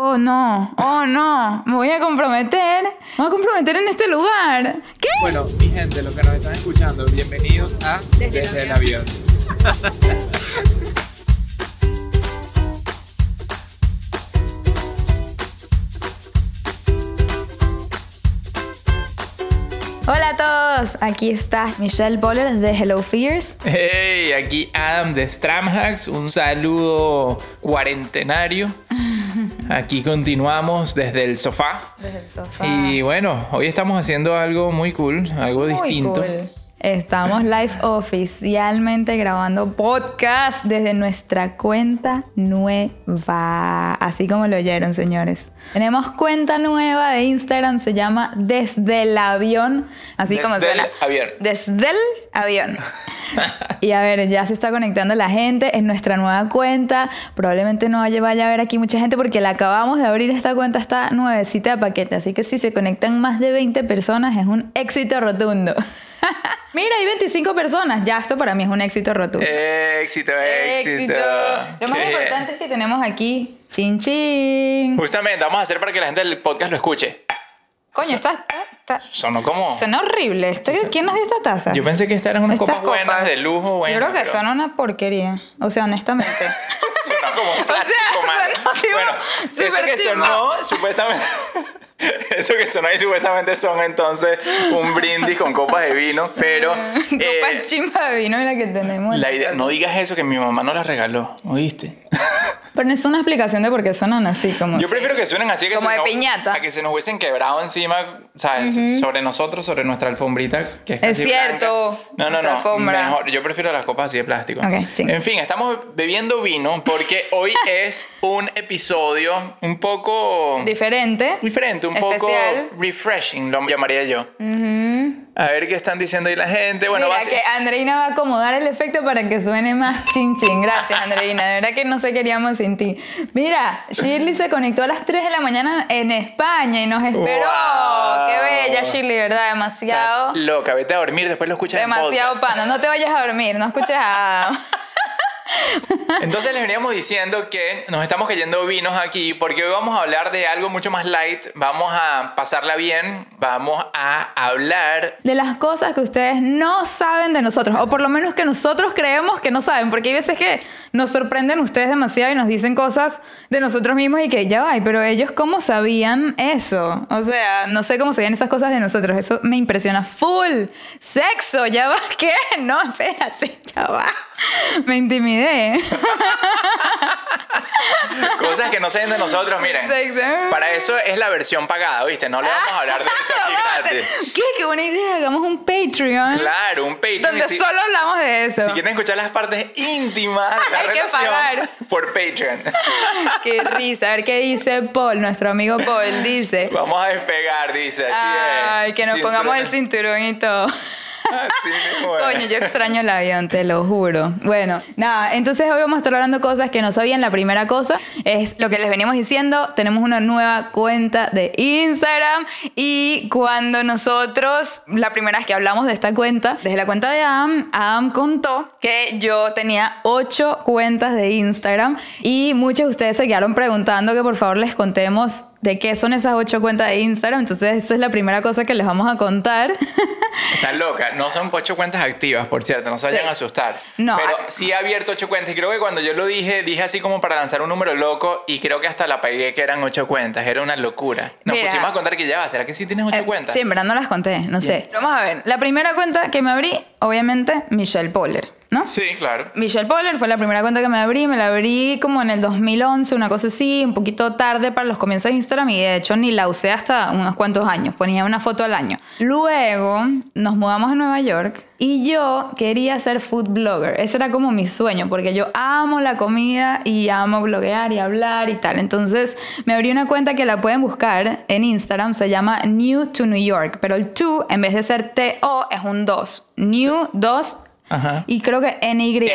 Oh no, oh no, me voy a comprometer, me voy a comprometer en este lugar. ¿Qué? Bueno, mi gente, los que nos están escuchando, bienvenidos a Desde, el avión. Hola a todos, aquí está Michelle Boller de Hello Fears. Hey, aquí Adam de Stramhacks, un saludo cuarentenario. Aquí continuamos desde el sofá. Desde el sofá. Y bueno, hoy estamos haciendo algo muy cool, algo Muy distinto. cool. Estamos live oficialmente grabando podcast desde nuestra cuenta nueva. Así como lo oyeron, señores. Tenemos cuenta nueva de Instagram, se llama Desde el Avión. Así como Desde el suena. avión. Desde el avión. y a ver, ya se está conectando la gente en nuestra nueva cuenta. Probablemente no vaya a ver aquí mucha gente porque la acabamos de abrir. Esta cuenta está nuevecita de paquete. Así que si se conectan más de 20 personas es un éxito rotundo. Mira, hay 25 personas. Ya, esto para mí es un éxito rotundo. Éxito, éxito. Lo más Qué bien. importante es que tenemos aquí chin chin. Justamente, vamos a hacer para que la gente del podcast lo escuche. Coño, está, está- está- Sonó como... suena horrible. Estoy- ¿Quién nos dio esta taza? Yo pensé que estas eran unas Estas copas buenas de lujo, bueno. Yo creo que pero son una porquería. O sea, honestamente. Sonó como un plástico, mano. sonó Bueno, eso súper que chimbo. sonó, supuestamente... Eso que sonó ahí supuestamente son entonces un brindis con copas de vino, pero... eh, Copa chimba de vino la que tenemos. la idea, no digas eso que mi mamá no la regaló, ¿oíste? Pero es una explicación de por qué suenan así como. Yo si- prefiero que suenen así que Como se de nos- piñata. A que se nos hubiesen quebrado encima, ¿sabes? Sobre nosotros, sobre nuestra alfombrita. Que es, Es cierto, blanca. No, no, no. alfombra. Mejor. Yo prefiero las copas así de plástico. Ok, sí. En fin, estamos bebiendo vino porque hoy es un episodio un poco Diferente. diferente, un Especial. poco refreshing, lo llamaría yo. A ver qué están diciendo ahí la gente. Bueno, Mira, va a que Andreina va a acomodar el efecto para que suene más chin chin. Gracias, Andreina. De verdad que no se queríamos sin ti. Mira, Shirley se conectó a las 3 de la mañana en España y nos esperó. Wow. Qué bella, Shirley, ¿verdad? Demasiado. Estás loca, vete a dormir, después lo escuchas en Demasiado podcast. pana. No te vayas a dormir, no escuches a. Entonces les veníamos diciendo que nos estamos cayendo vinos aquí porque hoy vamos a hablar de algo mucho más light, vamos a pasarla bien, vamos a hablar de las cosas que ustedes no saben de nosotros, o por lo menos que nosotros creemos que no saben, porque hay veces que nos sorprenden ustedes demasiado y nos dicen cosas de nosotros mismos y que ya va, pero ellos cómo sabían eso, o sea, no sé cómo sabían esas cosas de nosotros, eso me impresiona full, sexo, ya va, ¿qué? No, espérate, ya va, me intimidé. cosas que no saben de nosotros, miren. Para eso es la versión pagada, ¿viste? No le vamos a hablar de eso aquí Vamos a hacer- gratis. ¿Qué? Qué buena idea, hagamos un Patreon. Claro, un Patreon. Donde si, solo hablamos de eso. si quieren escuchar las partes íntimas de la Hay que relación pagar. por Patreon. Qué risa. A ver qué dice Paul, nuestro amigo Paul. Dice. Vamos a despegar, dice. Así Ay, es. que nos pongamos el cinturón y todo. Coño, yo extraño el avión, te lo juro. Bueno, nada, entonces hoy vamos a estar hablando cosas que no sabían. La primera cosa es lo que les venimos diciendo. Tenemos una nueva cuenta de Instagram y cuando nosotros, la primera vez que hablamos de esta cuenta, desde la cuenta de Adam, Adam contó que yo tenía ocho cuentas de Instagram y muchos de ustedes se quedaron preguntando que por favor les contemos de qué son esas ocho cuentas de Instagram. Entonces, eso es la primera cosa que les vamos a contar. Están locas. No son ocho cuentas activas, por cierto. No se vayan Sí. a asustar. No, Pero sí he abierto ocho cuentas. Y creo que cuando yo lo dije, dije así como para lanzar un número loco. Y creo que hasta la pegué que eran ocho cuentas. Era una locura. Nos Mira. pusimos a contar que ya va. ¿Será que sí tienes ocho Eh, cuentas? Sí, en verdad no las conté, no sé. Vamos a ver. La primera cuenta que me abrí, obviamente, Michelle Poller, ¿no? Sí, claro. Michelle Poller fue la primera cuenta que me abrí. Me la abrí como en el 2011, una cosa así, un poquito tarde para los comienzos de Instagram y de hecho ni la usé hasta unos cuantos años. Ponía una foto al año. Luego nos mudamos a Nueva York y yo quería ser food blogger. Ese era como mi sueño porque yo amo la comida y amo bloguear y hablar y tal. Entonces me abrí una cuenta que la pueden buscar en Instagram. Se llama New to New York. Pero el to en vez de ser T-O es un 2. New 2 Ajá. y creo que NY. NY.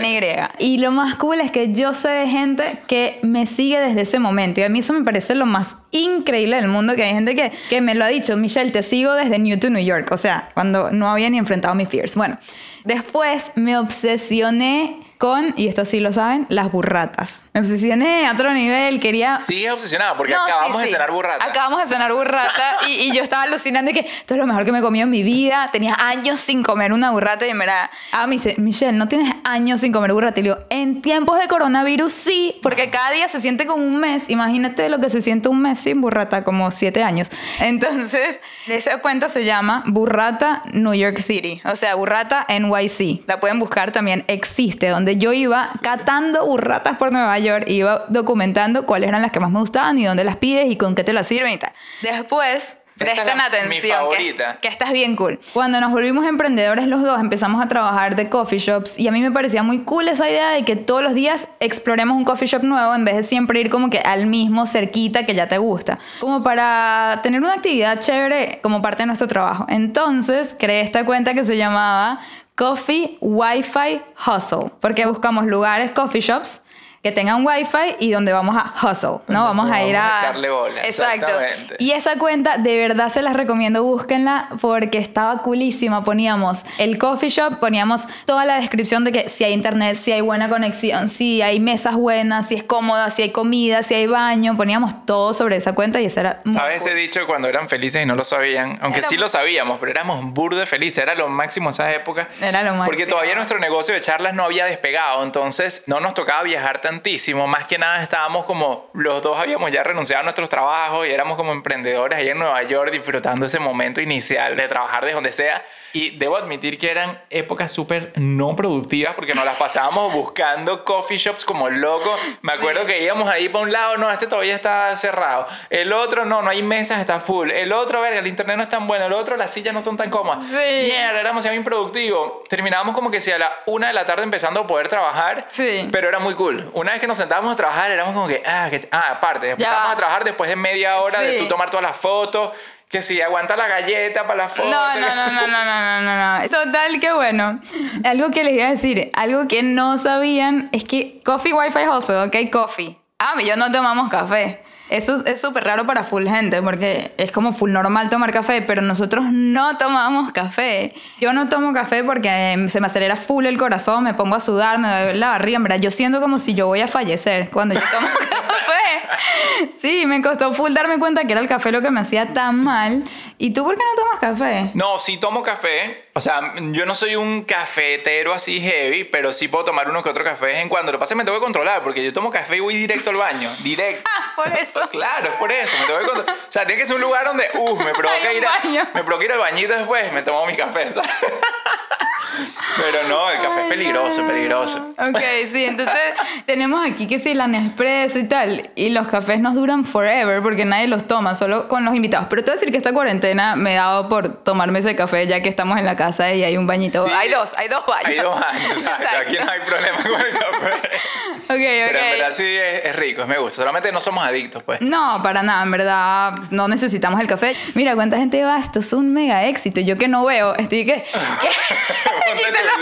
NY. Y lo más cool es que yo sé de gente que me sigue desde ese momento. Y a mí eso me parece lo más increíble del mundo, que hay gente que, que me lo ha dicho, Michelle, te sigo desde New to New York. O sea, cuando no había ni enfrentado mis fears. Bueno, después me obsesioné con y esto sí lo saben, las burratas. Me obsesioné a otro nivel, quería... Sigues obsesionada porque No, sí, acabamos de sí. cenar burrata. Acabamos de cenar burrata y, y yo estaba alucinando de que esto es lo mejor que me he comido en mi vida. Tenía años sin comer una burrata y me era... Ah, me dice, Michelle, ¿no tienes años sin comer burrata? Y le digo, en tiempos de coronavirus sí, porque cada día se siente como un mes. Imagínate lo que se siente un mes sin burrata, como siete años. Entonces, esa cuenta se llama Burrata New York City. O sea, Burrata NYC. La pueden buscar también. Existe, donde yo iba catando burratas por Nueva York. Iba documentando cuáles eran las que más me gustaban y dónde las pides y con qué te las sirven y tal. Después... Presten atención, que, que esta es bien cool. Cuando nos volvimos emprendedores los dos, empezamos a trabajar de coffee shops y a mí me parecía muy cool esa idea de que todos los días exploremos un coffee shop nuevo en vez de siempre ir como que al mismo cerquita que ya te gusta. Como para tener una actividad chévere como parte de nuestro trabajo. Entonces creé esta cuenta que se llamaba Coffee Wi-Fi Hustle, porque buscamos lugares, coffee shops que tengan wifi y donde vamos a hustle, ¿no? Vamos a ir Vamos a a... echarle bola, Exacto. Y esa cuenta, de verdad se las recomiendo, búsquenla porque estaba coolísima. Poníamos el coffee shop, poníamos toda la descripción de que si hay internet, si hay buena conexión, si hay mesas buenas, si es cómoda, si hay comida, si hay baño. Poníamos todo sobre esa cuenta y esa era... ¿Sabes cool. ese dicho de cuando eran felices y no lo sabían? Aunque Era- sí lo sabíamos, pero éramos burde felices. Era lo máximo esa época. Era lo Porque máximo. todavía nuestro negocio de charlas no había despegado. Entonces no nos tocaba viajar tantísimo. Más que nada estábamos como... Los dos habíamos ya renunciado a nuestros trabajos y éramos como emprendedores ahí en Nueva York disfrutando ese momento inicial de trabajar de donde sea. Y debo admitir que eran épocas súper no productivas porque nos las pasábamos buscando coffee shops como locos. Me acuerdo Sí. que íbamos ahí para un lado, no, este todavía está cerrado. El otro, no, no hay mesas, está full. El otro, verga, el internet no es tan bueno. El otro, las sillas no son tan cómodas. Sí. Mierda, éramos ya improductivos. Terminábamos como que si a la una de la tarde empezando a poder trabajar. Sí. Pero era muy cool. Una una vez que nos sentábamos a trabajar, éramos como que, ah, que, ah aparte, empezamos a trabajar después de media hora sí. de tú tomar todas las fotos, que si sí, aguanta la galleta para la foto. No, no, no, no, no, no, no, no. Total, qué bueno. Algo que les iba a decir, algo que no sabían es que Coffee Wi-Fi also, ok, Coffee. Ah, yo no tomamos café. Eso es- súper raro para full gente porque es como full normal tomar café, pero nosotros no tomamos café. Yo no tomo café porque eh, se me acelera full el corazón, me pongo a sudar, me duele la barriga, en verdad. Yo siento como si yo voy a fallecer cuando yo tomo café. Sí, me costó full darme cuenta que era el café lo que me hacía tan mal. ¿Y tú por qué no tomas café? No, sí tomo café. O sea, yo no soy un cafetero así heavy, pero sí puedo tomar uno que otro café de vez en cuando. Lo que pasa es que me tengo que controlar, porque yo tomo café y voy directo al baño. Directo. Por eso. Claro, es por eso. Me tengo que. O sea, tiene que ser un lugar donde, uff, me provoca ir, a- me provoca ir al bañito después, me tomo mi café. ¿sabes? Pero no, el café es peligroso, peligroso. Ok, sí, entonces tenemos aquí que sí, la Nespresso y tal. Y los cafés nos duran forever porque nadie los toma, solo con los invitados. Pero te voy a decir que esta cuarentena me he dado por tomarme ese café ya que estamos en la casa y hay un bañito. Sí. Hay dos, hay dos baños. Hay dos años, exacto. Aquí no hay problema con el café. Ok, Pero en ok. verdad sí es, es rico, me gusta. Solamente no somos adictos, pues. No, para nada, en verdad no necesitamos el café. Mira, cuánta gente va, esto es un mega éxito. Yo que no veo, estoy que... que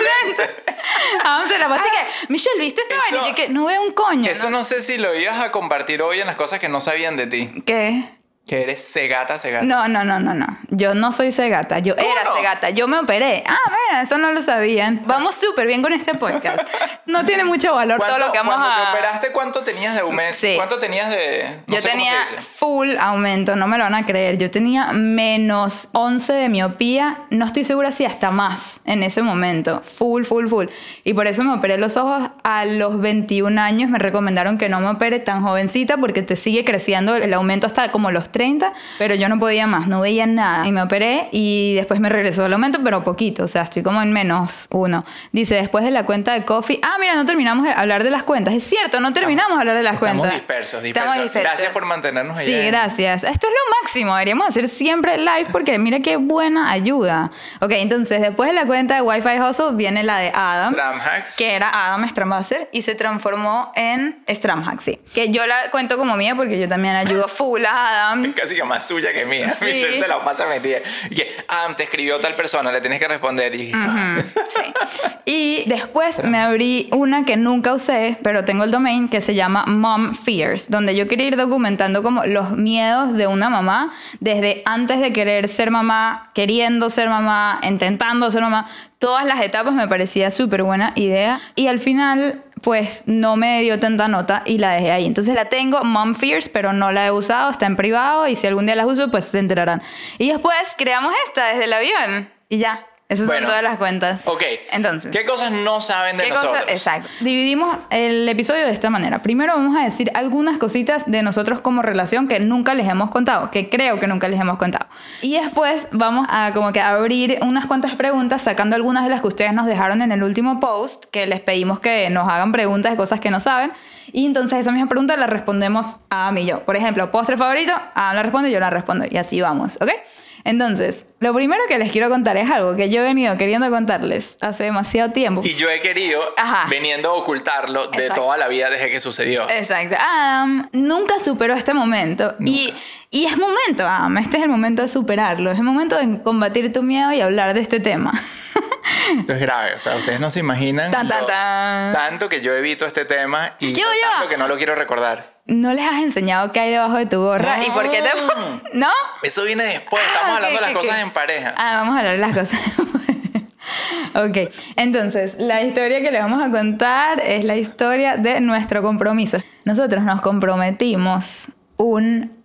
Lentes. Vamos a la base que, Michelle, ¿viste esta vaina? Yo que no veo un coño. Eso no sé si lo ibas a compartir hoy en las cosas que no sabían de ti. ¿Qué? Que eres cegata, cegata. No, no, no, no, no. Yo no soy cegata. Yo ¿Cómo era no? cegata. Yo me operé. Ah, mira, eso no lo sabían. Vamos súper bien con este podcast. No tiene mucho valor todo ¿Cuánto- lo que vamos cuando a... te operaste, ¿cuánto tenías de aumento? Sí. ¿Cuánto tenías de...? no yo sé cómo tenía se dice. full aumento, no me lo van a creer. Yo tenía menos 11 de miopía, no estoy segura si hasta más en ese momento. Full, full, full. Y por eso me operé los ojos a los 21 años. Me recomendaron que no me opere tan jovencita porque te sigue creciendo el aumento hasta como los 30, pero yo no podía más, no veía nada. Y me operé y después me regresó el aumento, pero poquito, o sea, estoy como en menos uno. Dice, después de la cuenta de Coffee, ah, mira, no terminamos de hablar de las cuentas. Es cierto, no terminamos de hablar de las Estamos cuentas. dispersos, dispersos. Estamos dispersos. Gracias por mantenernos ahí. Sí, gracias. Esto es lo máximo. Deberíamos hacer siempre live porque mira qué buena ayuda. Ok, entonces después de la cuenta de Wi-Fi Hustle viene la de Adam. Tramhacks. Que era Adam Stramhasser y se transformó en Stramhack, sí. Que yo la cuento como mía porque yo también ayudo full a Adam. Am, Casi que más suya que mía. Sí. Michelle se la pasa metida. Y que, ah, te escribió tal persona, le tienes que responder. Y, ah, Sí. Y después me abrí una que nunca usé, pero tengo el domain que se llama Mom Fears, donde yo quería ir documentando como los miedos de una mamá desde antes de querer ser mamá, queriendo ser mamá, intentando ser mamá. Todas las etapas me parecía súper buena idea. Y al final pues no me dio tanta nota y la dejé ahí. Entonces la tengo, Mom Fears, pero no la he usado, está en privado y si algún día las uso, pues se enterarán. Y después creamos esta desde el avión y ya. Esas Bueno. son todas las cuentas. Ok. Entonces. ¿Qué cosas no saben de ¿Qué nosotros? cosa? Exacto. Dividimos el episodio de esta manera. Primero vamos a decir algunas cositas de nosotros como relación que nunca les hemos contado, que creo que nunca les hemos contado. Y después vamos a como que abrir unas cuantas preguntas sacando algunas de las que ustedes nos dejaron en el último post, que les pedimos que nos hagan preguntas de cosas que no saben. Y entonces esa misma pregunta la respondemos a mí y yo. Por ejemplo, postre favorito, a la responde, yo la respondo. Y así vamos, ¿ok? Entonces, lo primero que les quiero contar es algo que yo he venido queriendo contarles hace demasiado tiempo. Y yo he querido, Ajá. veniendo a ocultarlo de Exacto. toda la vida desde que sucedió. Exacto. Adam nunca superó este momento. Y, y es momento, Adam. Este es el momento de superarlo. Es el momento de combatir tu miedo y hablar de este tema. Esto es grave, o sea, ustedes no se imaginan Tan, tan, lo- tan. tanto que yo evito este tema y Yo, yo. tanto que no lo quiero recordar. ¿No les has enseñado qué hay debajo de tu gorra? ¿Y por qué te... ¿No? Eso viene después, Ah, estamos hablando de las cosas en pareja. Ah, vamos a hablar de las cosas. ok, entonces la historia que les vamos a contar es la historia de nuestro compromiso. Nosotros nos comprometimos un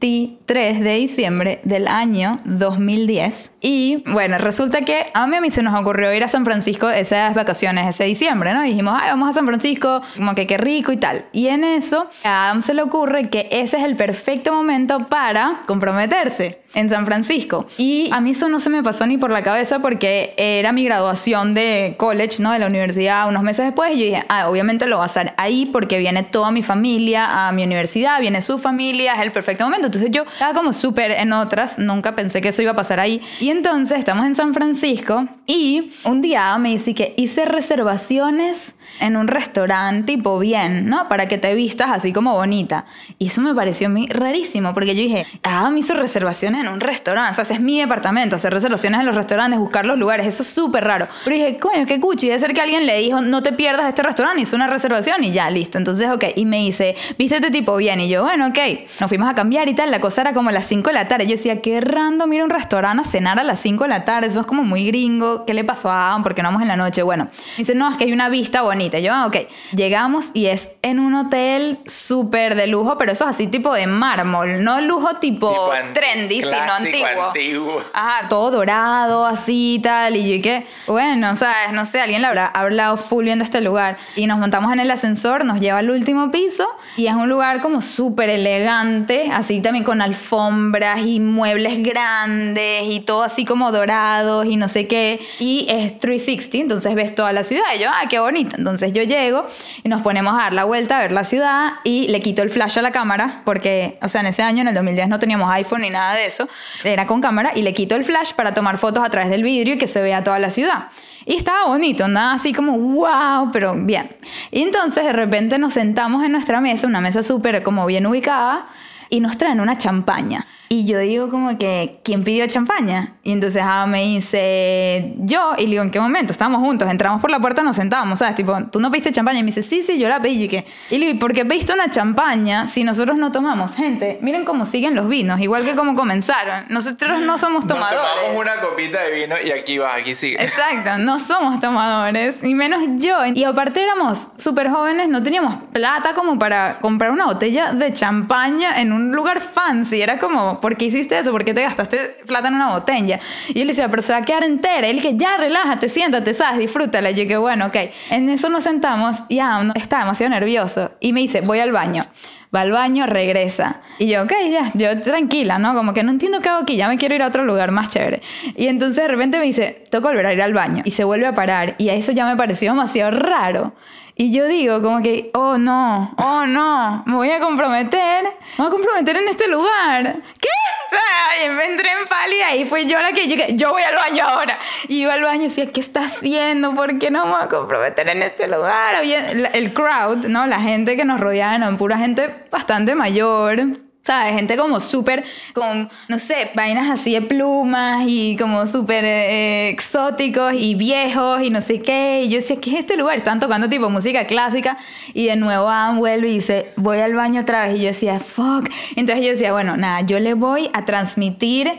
23 de diciembre del año 2010 y bueno, resulta que a mí, a mí se nos ocurrió ir a San Francisco esas vacaciones ese diciembre, ¿no? Y dijimos, ay, vamos a San Francisco, como que qué rico y tal. Y en eso a Adam se le ocurre que ese es el perfecto momento para comprometerse en San Francisco. Y a mí eso no se me pasó ni por la cabeza porque era mi graduación de college, ¿no? De la universidad unos meses después. Y yo dije, ah, obviamente lo va a hacer ahí porque viene toda mi familia a mi universidad, viene su familia, es el perfecto momento. Entonces yo estaba como súper en otras, nunca pensé que eso iba a pasar ahí. Y entonces estamos en San Francisco y un día me dice que hice reservaciones en un restaurante tipo bien, ¿no? Para que te vistas así como bonita. Y eso me pareció a mí rarísimo, porque yo dije, ah, me hizo reservaciones en un restaurante, o sea, ese es mi departamento, hacer reservaciones en los restaurantes, buscar los lugares, eso es súper raro. Pero dije, coño, qué cuchi, debe ser que alguien le dijo, no te pierdas este restaurante, hizo una reservación y ya, listo. Entonces, ok, y me dice, vístete tipo bien, y yo, bueno, ok, nos fuimos a cambiar y tal, la cosa era como a las 5 de la tarde. Yo decía, qué random ir a un restaurante a cenar a las 5 de la tarde, eso es como muy gringo, ¿qué le pasó a Adam? porque no vamos en la noche? Bueno, dice, no, es que hay una vista bonita. Y yo, ah, ok, llegamos y es en un hotel súper de lujo, pero eso es así tipo de mármol, no lujo tipo, Tipo trendy, sino clásico, antiguo. antiguo. Ajá, todo dorado, así y tal. Y yo que, bueno, sabes, no sé, alguien le habrá hablado full bien de este lugar. Y nos montamos en el ascensor, nos lleva al último piso y es un lugar como súper elegante, así también con alfombras y muebles grandes y todo así como dorados y no sé qué. Y es 360, entonces ves toda la ciudad. Y yo, ah, qué bonito. Entonces yo llego y nos ponemos a dar la vuelta a ver la ciudad y le quito el flash a la cámara porque, o sea, en ese año, en el 2010, no teníamos iPhone ni nada de eso. Era con cámara y le quito el flash para tomar fotos a través del vidrio y que se vea toda la ciudad. Y estaba bonito, nada así como wow, pero bien. Y entonces de repente nos sentamos en nuestra mesa, una mesa súper como bien ubicada, y nos traen una champaña. Y yo digo como que, ¿quién pidió champaña? Y entonces ah, me dice, yo, y le digo, ¿en qué momento? Estábamos juntos, entramos por la puerta, nos sentamos, ¿sabes? Tipo, ¿tú no pediste champaña? Y me dice, sí, sí, yo la pedí. Y, que, y le digo, ¿por qué pediste una champaña si nosotros no tomamos? Gente, miren cómo siguen los vinos, igual que cómo comenzaron. Nosotros no somos Nos tomadores. tomamos una copita de vino y aquí va, aquí sigue. Exacto, no somos tomadores, y menos yo. Y aparte éramos súper jóvenes, no teníamos plata como para comprar una botella de champaña en un lugar fancy. Era como, ¿por qué hiciste eso? ¿Por qué te gastaste plata en una botella? Y le decía, pero se va a quedar entera. Él que ya, relájate, siéntate, ¿sabes? Disfrútala. Y yo que bueno, ok. En eso nos sentamos y Adam está demasiado nervioso. Y me dice, voy al baño. Va al baño, regresa. Y yo, ok, ya, yo tranquila, ¿no? Como que no entiendo qué hago aquí, ya me quiero ir a otro lugar más chévere. Y entonces de repente me dice, toca volver a ir al baño. Y se vuelve a parar. Y a eso ya me pareció demasiado raro. Y yo digo, como que, oh no, oh no, me voy a comprometer, me voy a comprometer en este lugar. ¿Qué? O sea, me entré en pálida y fue yo la que llegué, yo voy al baño ahora. Y iba al baño y decía, ¿qué está haciendo? ¿Por qué no me voy a comprometer en este lugar? La- el crowd, ¿no? La gente que nos rodeaba, ¿no? pura gente bastante mayor. ¿Sabes? Gente como súper, con, no sé, vainas así de plumas y como súper eh, exóticos y viejos y no sé qué. Y yo decía, ¿qué es este lugar? Están tocando tipo música clásica y de nuevo Adam vuelve y dice, voy al baño otra vez. Y yo decía, fuck. Entonces yo decía, bueno, nada, yo le voy a transmitir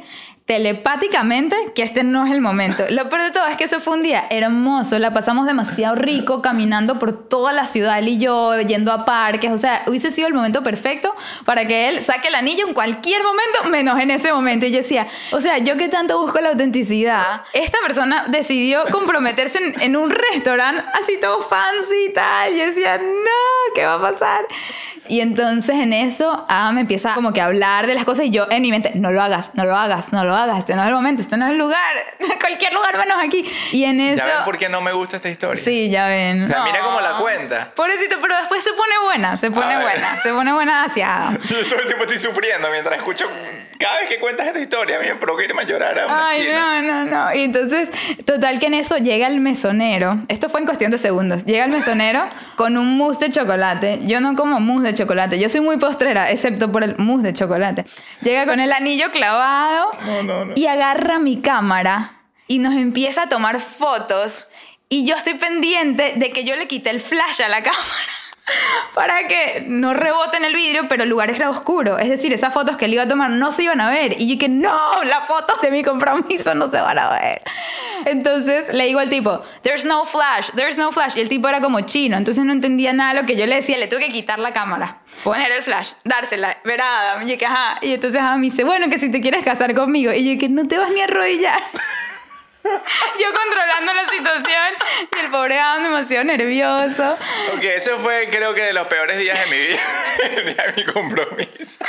telepáticamente que este no es el momento. Lo peor de todo es que ese fue un día hermoso, la pasamos demasiado rico caminando por toda la ciudad, él y yo, yendo a parques, o sea, hubiese sido el momento perfecto para que él saque el anillo en cualquier momento, menos en ese momento. Y yo decía, o sea, yo que tanto busco la autenticidad, esta persona decidió comprometerse en, un restaurante así todo fancy y tal. Yo decía, no, ¿qué va a pasar? Y entonces en eso, ah, me empieza como que a hablar de las cosas y yo en mi mente, no lo hagas, no lo hagas, no lo hagas, este no es el momento, este no es el lugar, cualquier lugar menos aquí. Y en eso... ¿Ya ven por qué no me gusta esta historia? Sí, ya ven. O sea, mira cómo la cuenta. Pobrecito, pero después se pone buena, se pone buena, se pone buena hacia... Yo todo el tiempo estoy sufriendo mientras escucho cada vez que cuentas esta historia, a mí me provoca irme a llorar a una Ay, no, no, no. Y entonces, total que en eso llega el mesonero. Esto fue en cuestión de segundos. Llega el mesonero con un mousse de chocolate. Yo no como mousse de chocolate. Yo soy muy postrera, excepto por el mousse de chocolate. Llega con el anillo clavado y agarra mi cámara y nos empieza a tomar fotos. Y yo estoy pendiente de que yo le quite el flash a la cámara para que no rebote en el vidrio, pero el lugar era oscuro. Es decir, esas fotos que él iba a tomar no se iban a ver. Y yo que no, las fotos de mi compromiso no se van a ver. Entonces le digo al tipo, there's no flash, there's no flash. Y el tipo era como chino, entonces no entendía nada lo que yo le decía. Le tuve que quitar la cámara, poner el flash, dársela, ver a Adam. Y que, ajá. Y entonces Adam me dice, bueno, que si te quieres casar conmigo. Y yo que no te vas ni a arrodillar. Yo controlando la situación y el pobre Adam demasiado nervioso. Ok, eso fue creo que de los peores días de mi vida, el día de mi compromiso.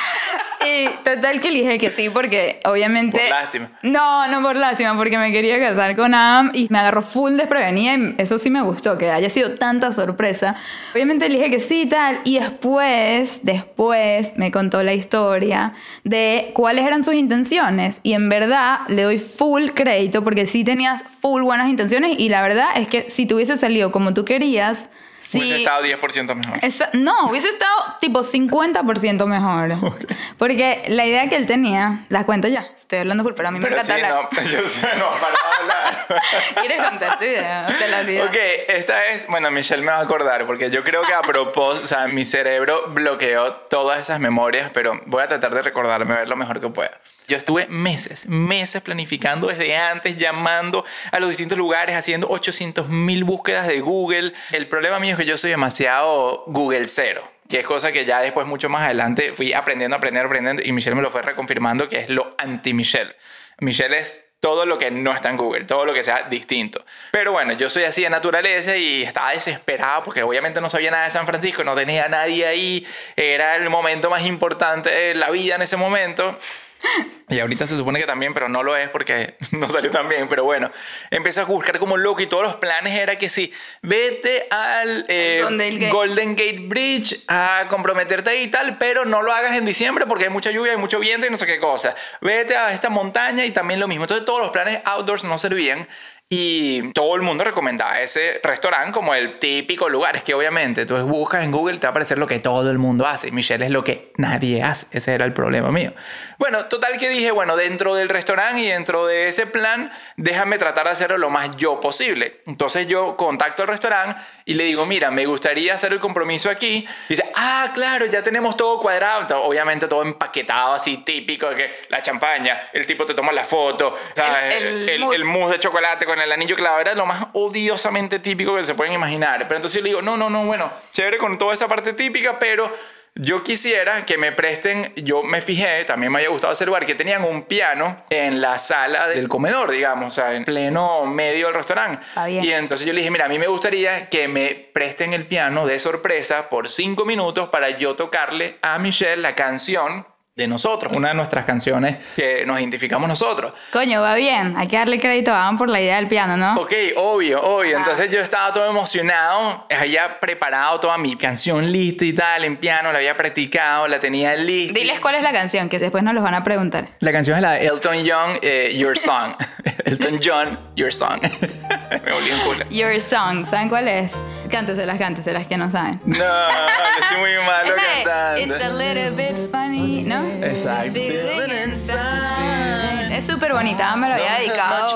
Y total que le dije que sí porque obviamente... Por lástima. No, no por lástima, porque me quería casar con Adam y me agarró full desprevenida y eso sí me gustó, que haya sido tanta sorpresa. Obviamente le dije que sí y tal y después, después me contó la historia de cuáles eran sus intenciones y en verdad le doy full crédito porque sí tenías full buenas intenciones y la verdad es que si te hubiese salido como tú querías, Hubiese estado 10% mejor. no, hubiese estado tipo 50% mejor. Porque la idea que él tenía, la cuento ya. Estoy hablando full, pero a mí me encanta sí, hablar. No, yo sé, no, para hablar. ¿Quieres contar tu idea? Te la olvidé. Ok, esta es, bueno, Michelle me va a acordar, porque yo creo que a propósito, o sea, mi cerebro bloqueó todas esas memorias, pero voy a tratar de recordarme, a ver lo mejor que pueda. Yo estuve meses, meses planificando desde antes, llamando a los distintos lugares, haciendo 800 mil búsquedas de Google. El problema mío es que yo soy demasiado Google cero que es cosa que ya después, mucho más adelante, fui aprendiendo, aprendiendo, aprendiendo, y Michelle me lo fue reconfirmando, que es lo anti-Michelle. Michelle es todo lo que no está en Google, todo lo que sea distinto. Pero bueno, yo soy así de naturaleza y estaba desesperado porque obviamente no sabía nada de San Francisco, no tenía nadie ahí, era el momento más importante de la vida en ese momento. Y ahorita se supone que también, pero no lo es porque no salió tan bien. Pero bueno, empecé a buscar como loco y todos los planes era que sí, vete al eh, Golden Gate Bridge a comprometerte ahí y tal, pero no lo hagas en diciembre porque hay mucha lluvia, hay mucho viento y no sé qué cosa. Vete a esta montaña y también lo mismo. Entonces todos los planes outdoors no servían. Y todo el mundo recomendaba ese restaurante como el típico lugar. Es que obviamente tú buscas en Google, te va a aparecer lo que todo el mundo hace. Michelle es lo que nadie hace. Ese era el problema mío. Bueno, total que dije, bueno, dentro del restaurante y dentro de ese plan, déjame tratar de hacerlo lo más yo posible. Entonces yo contacto al restaurante y le digo, mira, me gustaría hacer el compromiso aquí. Y dice, ah, claro, ya tenemos todo cuadrado. obviamente todo empaquetado así, típico, de que la champaña, el tipo te toma la foto, el, el, el mousse de chocolate con el anillo clavado era lo más odiosamente típico que se pueden imaginar. Pero entonces yo le digo, no, no, no, bueno, chévere con toda esa parte típica, pero yo quisiera que me presten, yo me fijé, también me había gustado ese lugar, que tenían un piano en la sala del comedor, digamos, o sea, en pleno medio del restaurante. Y entonces yo le dije, mira, a mí me gustaría que me presten el piano de sorpresa por cinco minutos para yo tocarle a Michelle la canción de nosotros, una de nuestras canciones que nos identificamos nosotros. Coño, va bien, hay que darle crédito a Adam por la idea del piano, ¿no? Ok, obvio, obvio. Entonces yo estaba todo emocionado, había preparado toda mi canción lista y tal, en piano, la había practicado, la tenía lista. Diles cuál es la canción, que después nos los van a preguntar. La canción es la de Elton John, eh, Your Song. Elton John, Your Song. Me volví un culo. Your Song, ¿saben cuál es? Cánteselas, cánteselas que no saben. No, yo soy muy malo cantando. It's a little bit funny, ¿no? Exacto. Es súper bonita, me lo había dedicado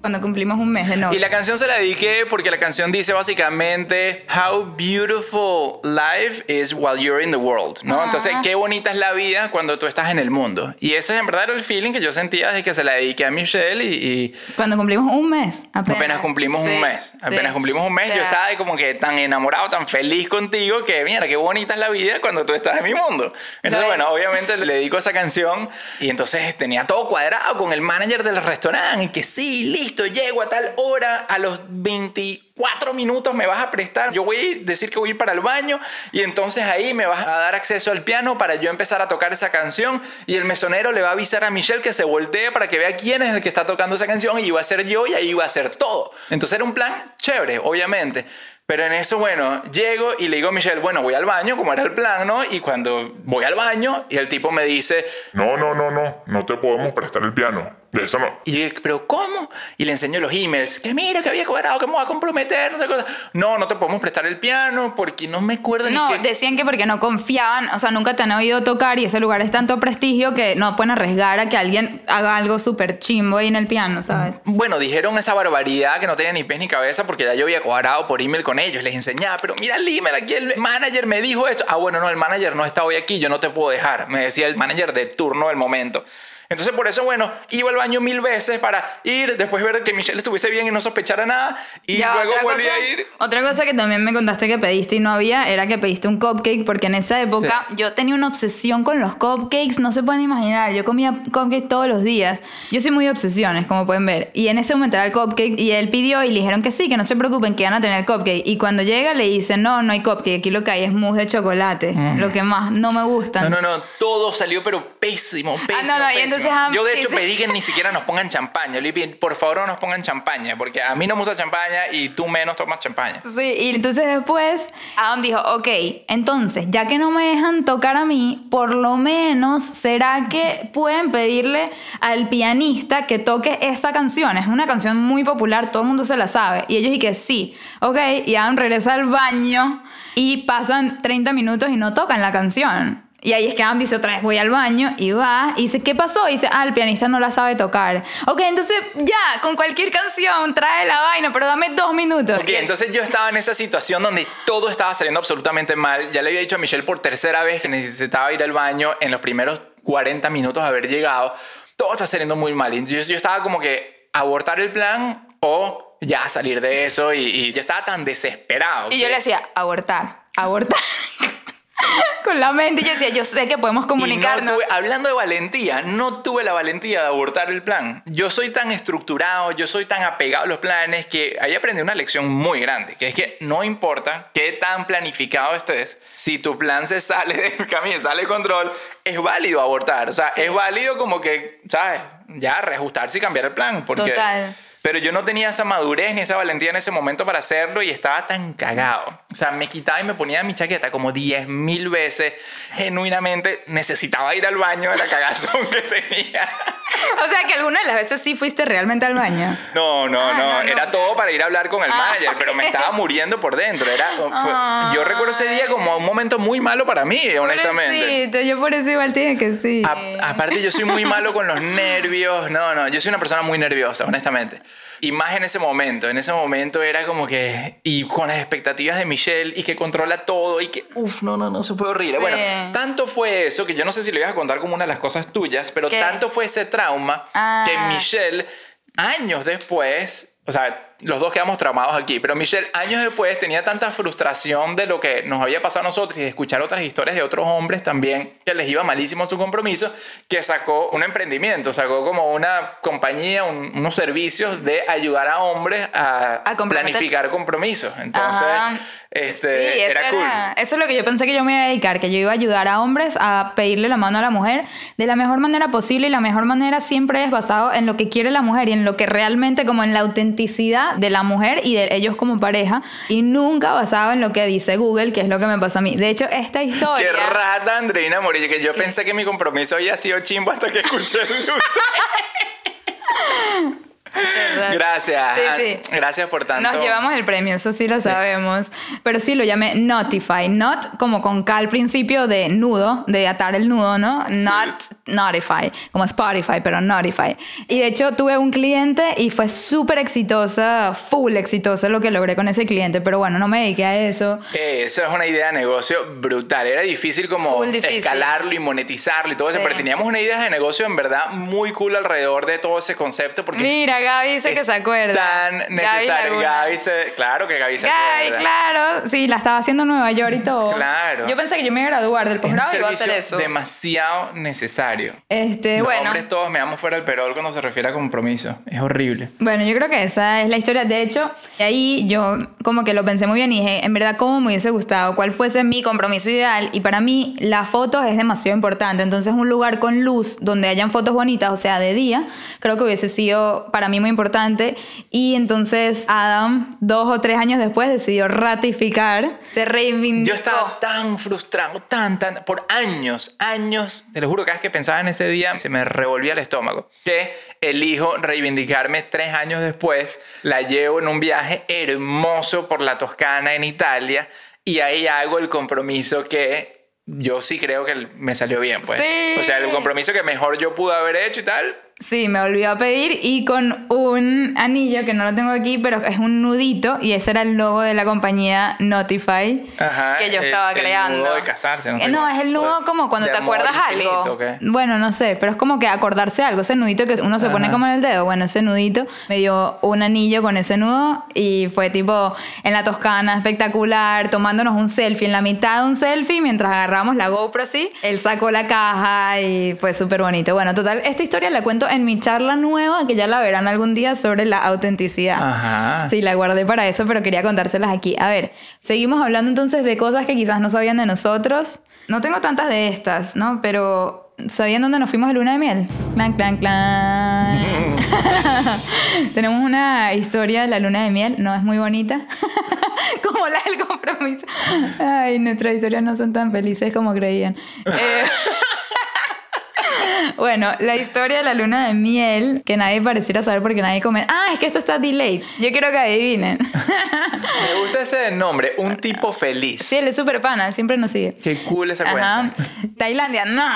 cuando cumplimos un mes de Y novio. la canción se la dediqué porque la canción dice básicamente How beautiful life is while you're in the world, ¿no? Ajá. Entonces, qué bonita es la vida cuando tú estás en el mundo. Y ese en verdad era el feeling que yo sentía desde que se la dediqué a Michelle y, y Cuando cumplimos un mes, apenas. apenas cumplimos Sí, un mes. sí. Apenas cumplimos un mes, O sea, yo estaba de como que tan enamorado, tan feliz contigo que mira, qué bonita es la vida cuando tú estás en mi mundo. Entonces, bueno, es. obviamente le dedico esa canción y entonces tenía todo cuadrado con el manager del restaurante y que sí, listo, llego a tal hora, a los 24 minutos me vas a prestar, yo voy a ir- decir que voy a ir para el baño y entonces ahí me vas a dar acceso al piano para yo empezar a tocar esa canción y el mesonero le va a avisar a Michelle que se voltee para que vea quién es el que está tocando esa canción y iba a ser yo y ahí iba a ser todo. Entonces era un plan chévere, obviamente. Pero en eso, bueno, llego y le digo a Michelle, bueno, voy al baño, como era el plan, ¿no? Y cuando voy al baño y el tipo me dice, No, no, no, no, no te podemos prestar el piano. De eso no. y yo, pero ¿cómo? Y le enseño los emails, que mira, que había cuadrado, que me voy a comprometer, no sé cosa. No, no te podemos prestar el piano porque no me acuerdo No, ni qué. decían que porque no confiaban, o sea, nunca te han oído tocar y ese lugar es tanto prestigio que no pueden arriesgar a que alguien haga algo súper chimbo ahí en el piano, ¿sabes? Bueno, dijeron esa barbaridad que no tenía ni pies ni cabeza porque ya yo había cuadrado por email con ellos. Les enseñaba, pero mira el email, aquí el manager me dijo esto. Ah, bueno, no, el manager no está hoy aquí, yo no te puedo dejar. Me decía el manager de turno del momento. Entonces, por eso, bueno, iba al baño mil veces para ir, después ver que Michelle estuviese bien y no sospechara nada. Y Ya, luego volví cosa- a ir. Otra cosa que también me contaste que pediste y no había era que pediste un cupcake porque en esa época yo tenía una obsesión con los cupcakes, no se pueden imaginar. Yo comía cupcakes todos los días. Yo soy muy de obsesiones, como pueden ver. Y en ese momento era el cupcake y él pidió y le dijeron que sí, que no se preocupen, que van a tener cupcake. Y cuando llega le dicen, no, no hay cupcake, aquí lo que hay es mousse de chocolate. Lo que más no me gusta. No, no, no, todo salió pero pésimo, pésimo. Ah, no, no, y pésimo. Entonces, Yo de hecho pedí que ni siquiera nos pongan champaña. Yo le dije, por favor no nos pongan champaña, porque a mí no me gusta champaña y tú menos tomas champaña. Sí, y entonces después Adam dijo, ok, entonces, ya que no me dejan tocar a mí, por lo menos, ¿será que pueden pedirle al pianista que toque esta canción? Es una canción muy popular, todo el mundo se la sabe. Y ellos y que sí, ok, y Adam regresa al baño y pasan 30 minutos y no tocan la canción. Y ahí es que Adam dice otra vez voy al baño y va y dice, ¿qué pasó? Y dice, ah, el pianista no la sabe tocar. Ok, entonces ya, con cualquier canción, trae la vaina, pero dame dos minutos. Ok, entonces yo estaba en esa situación donde todo estaba saliendo absolutamente mal. Ya le había dicho a Michelle por tercera vez que necesitaba ir al baño en los primeros 40 minutos de haber llegado. Todo está saliendo muy mal. Y yo, yo estaba como que abortar el plan o ya salir de eso. Y, y yo estaba tan desesperado. Y yo que- le decía, abortar, abortar. Con la mente, y yo decía, yo sé que podemos Y no comunicarnos. tuve- hablando de valentía, no tuve la valentía de abortar el plan. Yo soy tan estructurado, yo soy tan apegado a los planes que ahí aprendí una lección muy grande, que es que no importa qué tan planificado estés, si tu plan se sale del camino, sale de control, es válido abortar. O sea, Sí. es válido como que, ¿sabes? Ya reajustarse y cambiar el plan. Porque, Total. Pero yo no tenía esa madurez ni esa valentía en ese momento para hacerlo y estaba tan cagado. O sea, me quitaba y me ponía mi chaqueta como 10 mil veces. Genuinamente necesitaba ir al baño de la cagazón que tenía. O sea, que alguna de las veces sí fuiste realmente al baño. No, no, Ah, no, no, no. Era todo para ir a hablar con el Ah, manager, pero me estaba muriendo por dentro. Era, fue- Ah. yo recuerdo ese día como un momento muy malo para mí, honestamente. Pobrecito, yo por eso igual dije que sí. A- aparte, yo soy muy malo con los nervios. No, no, yo soy una persona muy nerviosa, honestamente. Y más en ese momento. En ese momento era como que. Y con las expectativas de Michelle y que controla todo y que. Uf, no, no, no, eso fue horrible. Sí. Bueno, tanto fue eso que yo no sé si lo ibas a contar como una de las cosas tuyas, pero ¿Qué? tanto fue ese trauma Ah. que Michelle, años después. O sea, los dos quedamos traumados aquí, pero Michelle años después tenía tanta frustración de lo que nos había pasado a nosotros y de escuchar otras historias de otros hombres también que les iba malísimo su compromiso, que sacó un emprendimiento, sacó como una compañía, un- unos servicios de ayudar a hombres a, planificar compromisos. Entonces, Ajá. Este, Sí, eso era cool. Eso es lo que yo pensé que yo me iba a dedicar, que yo iba a ayudar a hombres a pedirle la mano a la mujer de la mejor manera posible y la mejor manera siempre es basado en lo que quiere la mujer y en lo que realmente como en la autenticidad de la mujer y de ellos como pareja y nunca basado en lo que dice Google, que es lo que me pasó a mí. De hecho, esta historia... Qué rata, Andreina Morillo, que yo pensé que mi compromiso había sido chimbo hasta que escuché el. Gracias. Sí, sí. Gracias por tanto. Nos llevamos el premio, eso sí lo sabemos. Pero sí lo llamé Notify. Not como con K al principio de nudo, de atar el nudo, ¿no? Not Notify, como Spotify, pero Notify. Y de hecho tuve un cliente y fue súper exitosa, full exitosa lo que logré con ese cliente. Pero bueno, no me dediqué a eso. Eh, Eso es una idea de negocio brutal. Era difícil como difícil. escalarlo y monetizarlo y todo eso, pero teníamos una idea de negocio en verdad muy cool alrededor de todo ese concepto porque Mira, Gaby dice que es se acuerda. Tan Gaby necesario. Laguna. Gaby se- claro que Gaby se Gaby, acuerda. claro. Sí, la estaba haciendo en Nueva York y todo. Claro. Yo pensé que yo me iba a graduar del posgrado y iba a hacer eso. demasiado necesario. Este, Los bueno. hombres todos me damos fuera del perol cuando se refiere a compromiso. Es horrible. Bueno, yo creo que esa es la historia. De hecho, ahí yo como que lo pensé muy bien y dije, en verdad, ¿cómo me hubiese gustado? ¿Cuál fuese mi compromiso ideal? Y para mí, las fotos es demasiado importante. Entonces, un lugar con luz donde hayan fotos bonitas, o sea, de día, creo que hubiese sido para mí muy importante. Y entonces, Adam, dos o tres años después, decidió ratificar, se reivindicó. Yo estaba tan frustrado, tan, tan, por años, años, te lo juro, cada vez que pensaba en ese día se me revolvía el estómago, que elijo reivindicarme tres años después, la llevo en un viaje hermoso por la Toscana en Italia y ahí hago el compromiso que yo sí creo que me salió bien, pues. Sí. O sea, el compromiso que mejor yo pude haber hecho y tal, Sí, me volvió a pedir y con un anillo que no lo tengo aquí, pero es un nudito y ese era el logo de la compañía Notify Ajá, que yo el- estaba el creando. nudo de casarse, no sé Eh, No, es el nudo Joder. como cuando te acuerdas infinito, algo. ¿o qué? Bueno, no sé, pero es como que acordarse algo, ese nudito que uno se pone Ajá. como en el dedo. Bueno, ese nudito me dio un anillo con ese nudo y fue tipo en la Toscana, espectacular, tomándonos un selfie, en la mitad de un selfie mientras agarramos la GoPro así. Él sacó la caja y fue súper bonito. Bueno, total, esta historia la cuento en mi charla nueva, que ya la verán algún día, sobre la autenticidad. Ajá. Sí, la guardé para eso, pero quería contárselas aquí. A ver, seguimos hablando entonces de cosas que quizás no sabían de nosotros. No tengo tantas de estas, ¿no? Pero ¿sabían dónde nos fuimos de luna de miel? Clan, clan, clan. Tenemos una historia de la luna de miel, no es muy bonita. como la del compromiso. Ay, nuestras historias no son tan felices como creían. Eh, Bueno, la historia de la luna de miel, que nadie pareciera saber porque nadie come. Ah, es que esto está delayed. Yo quiero que adivinen. Me gusta ese nombre, un tipo feliz. Sí, él es súper pana, siempre nos sigue. Qué cool esa Ajá. cuenta. Tailandia, no.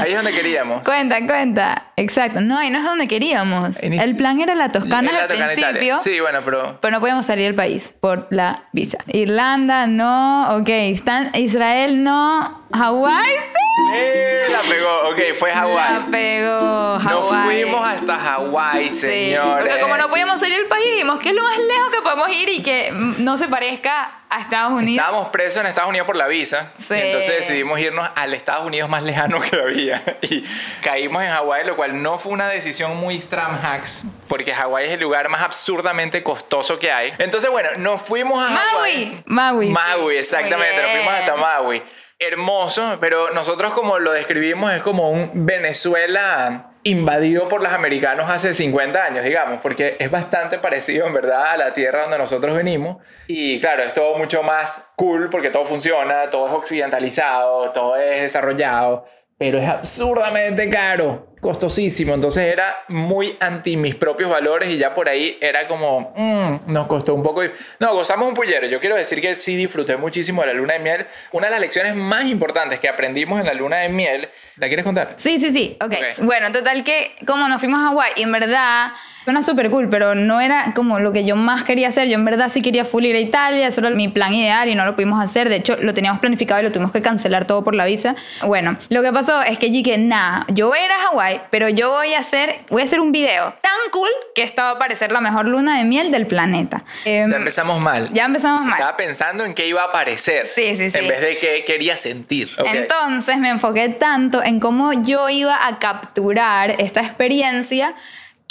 Ahí es donde queríamos. cuenta, cuenta. Exacto. No, ahí no es donde queríamos. El plan era la Toscana la al Toscana, principio. Sí, bueno, pero Pero no podíamos salir del país por la visa. Irlanda, no. Ok. Están, Israel, no. Hawái, sí. ¡Eh! La pegó. Ok, fue Hawái. pegó. Nos Hawái. fuimos hasta Hawái, Sí, señores. porque como no podíamos salir del país, dijimos que es lo más lejos que podemos ir y que no se parezca a Estados Unidos. Estábamos presos en Estados Unidos por la visa. Sí. Y entonces decidimos irnos al Estados Unidos más lejano que había. Y caímos en Hawái, lo cual no fue una decisión muy stram hacks, porque Hawái es el lugar más absurdamente costoso que hay. Entonces, bueno, nos fuimos a Hawái. Maui. Maui. sí. Maui, exactamente. Nos fuimos hasta Maui. Hermoso, pero nosotros como lo describimos es como un Venezuela invadido por los americanos hace 50 años, digamos, porque es bastante parecido en verdad a la tierra donde nosotros venimos. Y claro, es todo mucho más cool porque todo funciona, todo es occidentalizado, todo es desarrollado, pero es absurdamente caro, costosísimo. Entonces era muy anti mis propios valores y ya por ahí era como, mm, nos costó un poco. No, gozamos un pullero. Yo quiero decir que sí disfruté muchísimo de la luna de miel. Una de las lecciones más importantes que aprendimos en la luna de miel, ¿la quieres contar? Sí, sí, sí. ok. Ok. Bueno, total que como nos fuimos a Hawái, en verdad suena súper cool, pero no era como lo que yo más quería hacer. Yo en verdad sí quería full ir a Italia, eso era mi plan ideal y no lo pudimos hacer. De hecho, lo teníamos planificado y lo tuvimos que cancelar todo por la visa. Bueno, lo que pasó es que dije, nada, yo voy a ir a Hawái, pero yo voy a hacer, voy a hacer un video tan cool que esta va a parecer la mejor luna de miel del planeta. Em, Ya empezamos mal. ya empezamos mal. Estaba pensando en qué iba a aparecer. Sí, sí, sí. En vez de qué quería sentir. Entonces me enfoqué tanto en cómo yo iba a capturar esta experiencia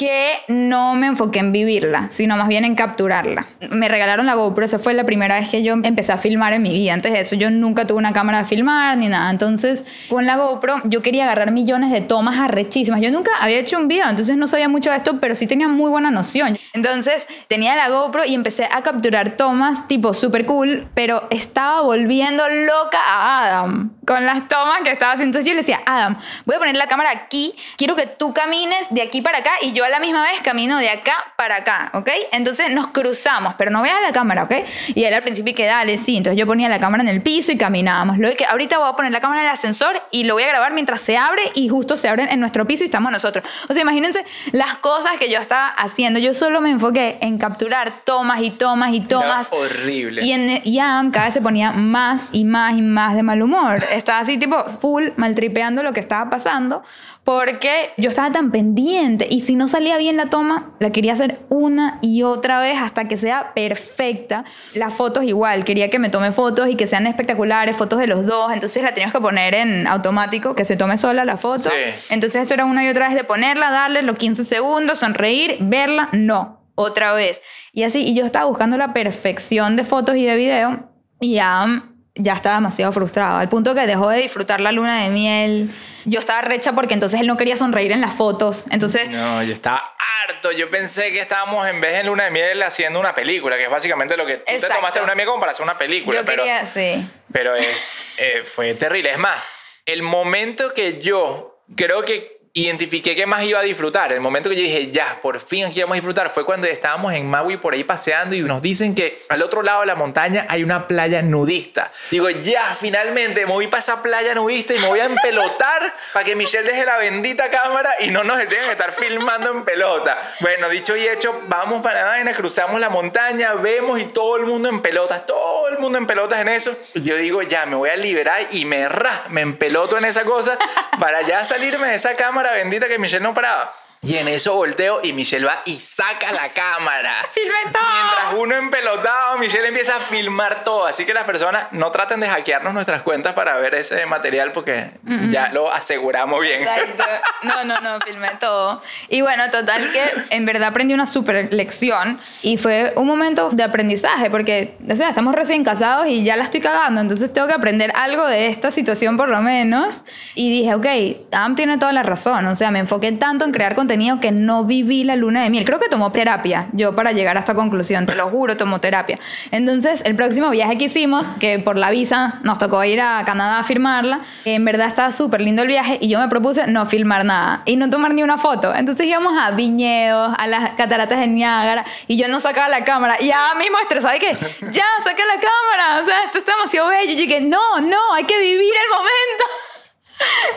que no me enfoqué en vivirla, sino más bien en capturarla. Me regalaron la GoPro, esa fue la primera vez que yo empecé a filmar en mi vida. Antes de eso yo nunca tuve una cámara de filmar ni nada. Entonces con la GoPro yo quería agarrar millones de tomas arrechísimas. Yo nunca había hecho un video, entonces no sabía mucho de esto, pero sí tenía muy buena noción. Entonces tenía la GoPro y empecé a capturar tomas tipo súper cool, pero estaba volviendo loca a Adam con las tomas que estaba haciendo. Entonces yo le decía, Adam, voy a poner la cámara aquí, quiero que tú camines de aquí para acá y yo la misma vez camino de acá para acá, ¿ok? Entonces nos cruzamos, pero no veas la cámara, ¿ok? Y él al principio que dale, sí. Entonces yo ponía la cámara en el piso y caminábamos. Luego que ahorita voy a poner la cámara en el ascensor y lo voy a grabar mientras se abre y justo se abre en nuestro piso y estamos nosotros. O sea, imagínense las cosas que yo estaba haciendo. Yo solo me enfoqué en capturar tomas y tomas y tomas. Era horrible. Y, en, y Adam cada vez se ponía más y más y más de mal humor. Estaba así tipo full maltripeando lo que estaba pasando porque yo estaba tan pendiente y si no salía bien la toma, la quería hacer una y otra vez hasta que sea perfecta. Las fotos igual, quería que me tome fotos y que sean espectaculares, fotos de los dos, entonces la tenías que poner en automático, que se tome sola la foto. Sí. Entonces eso era una y otra vez de ponerla, darle los 15 segundos, sonreír, verla, no, otra vez. Y así, y yo estaba buscando la perfección de fotos y de video y ya, ya estaba demasiado frustrado, al punto que dejó de disfrutar la luna de miel. Yo estaba recha porque entonces él no quería sonreír en las fotos. Entonces, No, yo estaba harto. Yo pensé que estábamos en vez de luna de miel haciendo una película, que es básicamente lo que tú te Exacto. tomaste de luna de miel como para hacer una película. yo pero, quería, sí. pero es, eh, fue terrible. Es más, el momento que yo creo que identifiqué que más iba a disfrutar, el momento que yo dije, ya, por fin aquí vamos a disfrutar, fue cuando estábamos en Maui por ahí paseando y nos dicen que al otro lado de la montaña hay una playa nudista. Digo, ya, finalmente me voy para esa playa nudista y me voy a empelotar para que Michelle deje la bendita cámara y no nos tengan que estar filmando en pelota. Bueno, dicho y hecho, vamos para la cruzamos la montaña, vemos y todo el mundo en pelotas, todo el mundo en pelotas en eso. Yo digo, ya, me voy a liberar y me ra, me empeloto en esa cosa para ya salirme de esa cámara bendita que Michelle no paraba. Y en eso volteo y Michelle va y saca la cámara. Filmé todo. Mientras uno empelotado, Michelle empieza a filmar todo. Así que las personas no traten de hackearnos nuestras cuentas para ver ese material porque ya lo aseguramos bien. Exacto. No, no, no, filmé todo. Y bueno, total que en verdad aprendí una super lección y fue un momento de aprendizaje porque, o sea, estamos recién casados y ya la estoy cagando, entonces tengo que aprender algo de esta situación por lo menos. Y dije, ok, Adam tiene toda la razón, o sea, me enfoqué tanto en crear contenido que no viví la luna de miel. Creo que tomó terapia yo para llegar a esta conclusión, te lo juro, tomó terapia. Entonces, el próximo viaje que hicimos, que por la visa nos tocó ir a Canadá a firmarla, en verdad estaba súper lindo el viaje y yo me propuse no filmar nada y no tomar ni una foto. Entonces íbamos a viñedos, a las cataratas de Niágara y yo no sacaba la cámara y ya mismo estresada, que ya, saca la cámara, o sea, esto está demasiado bello. Y dije, no, no, hay que vivir el momento.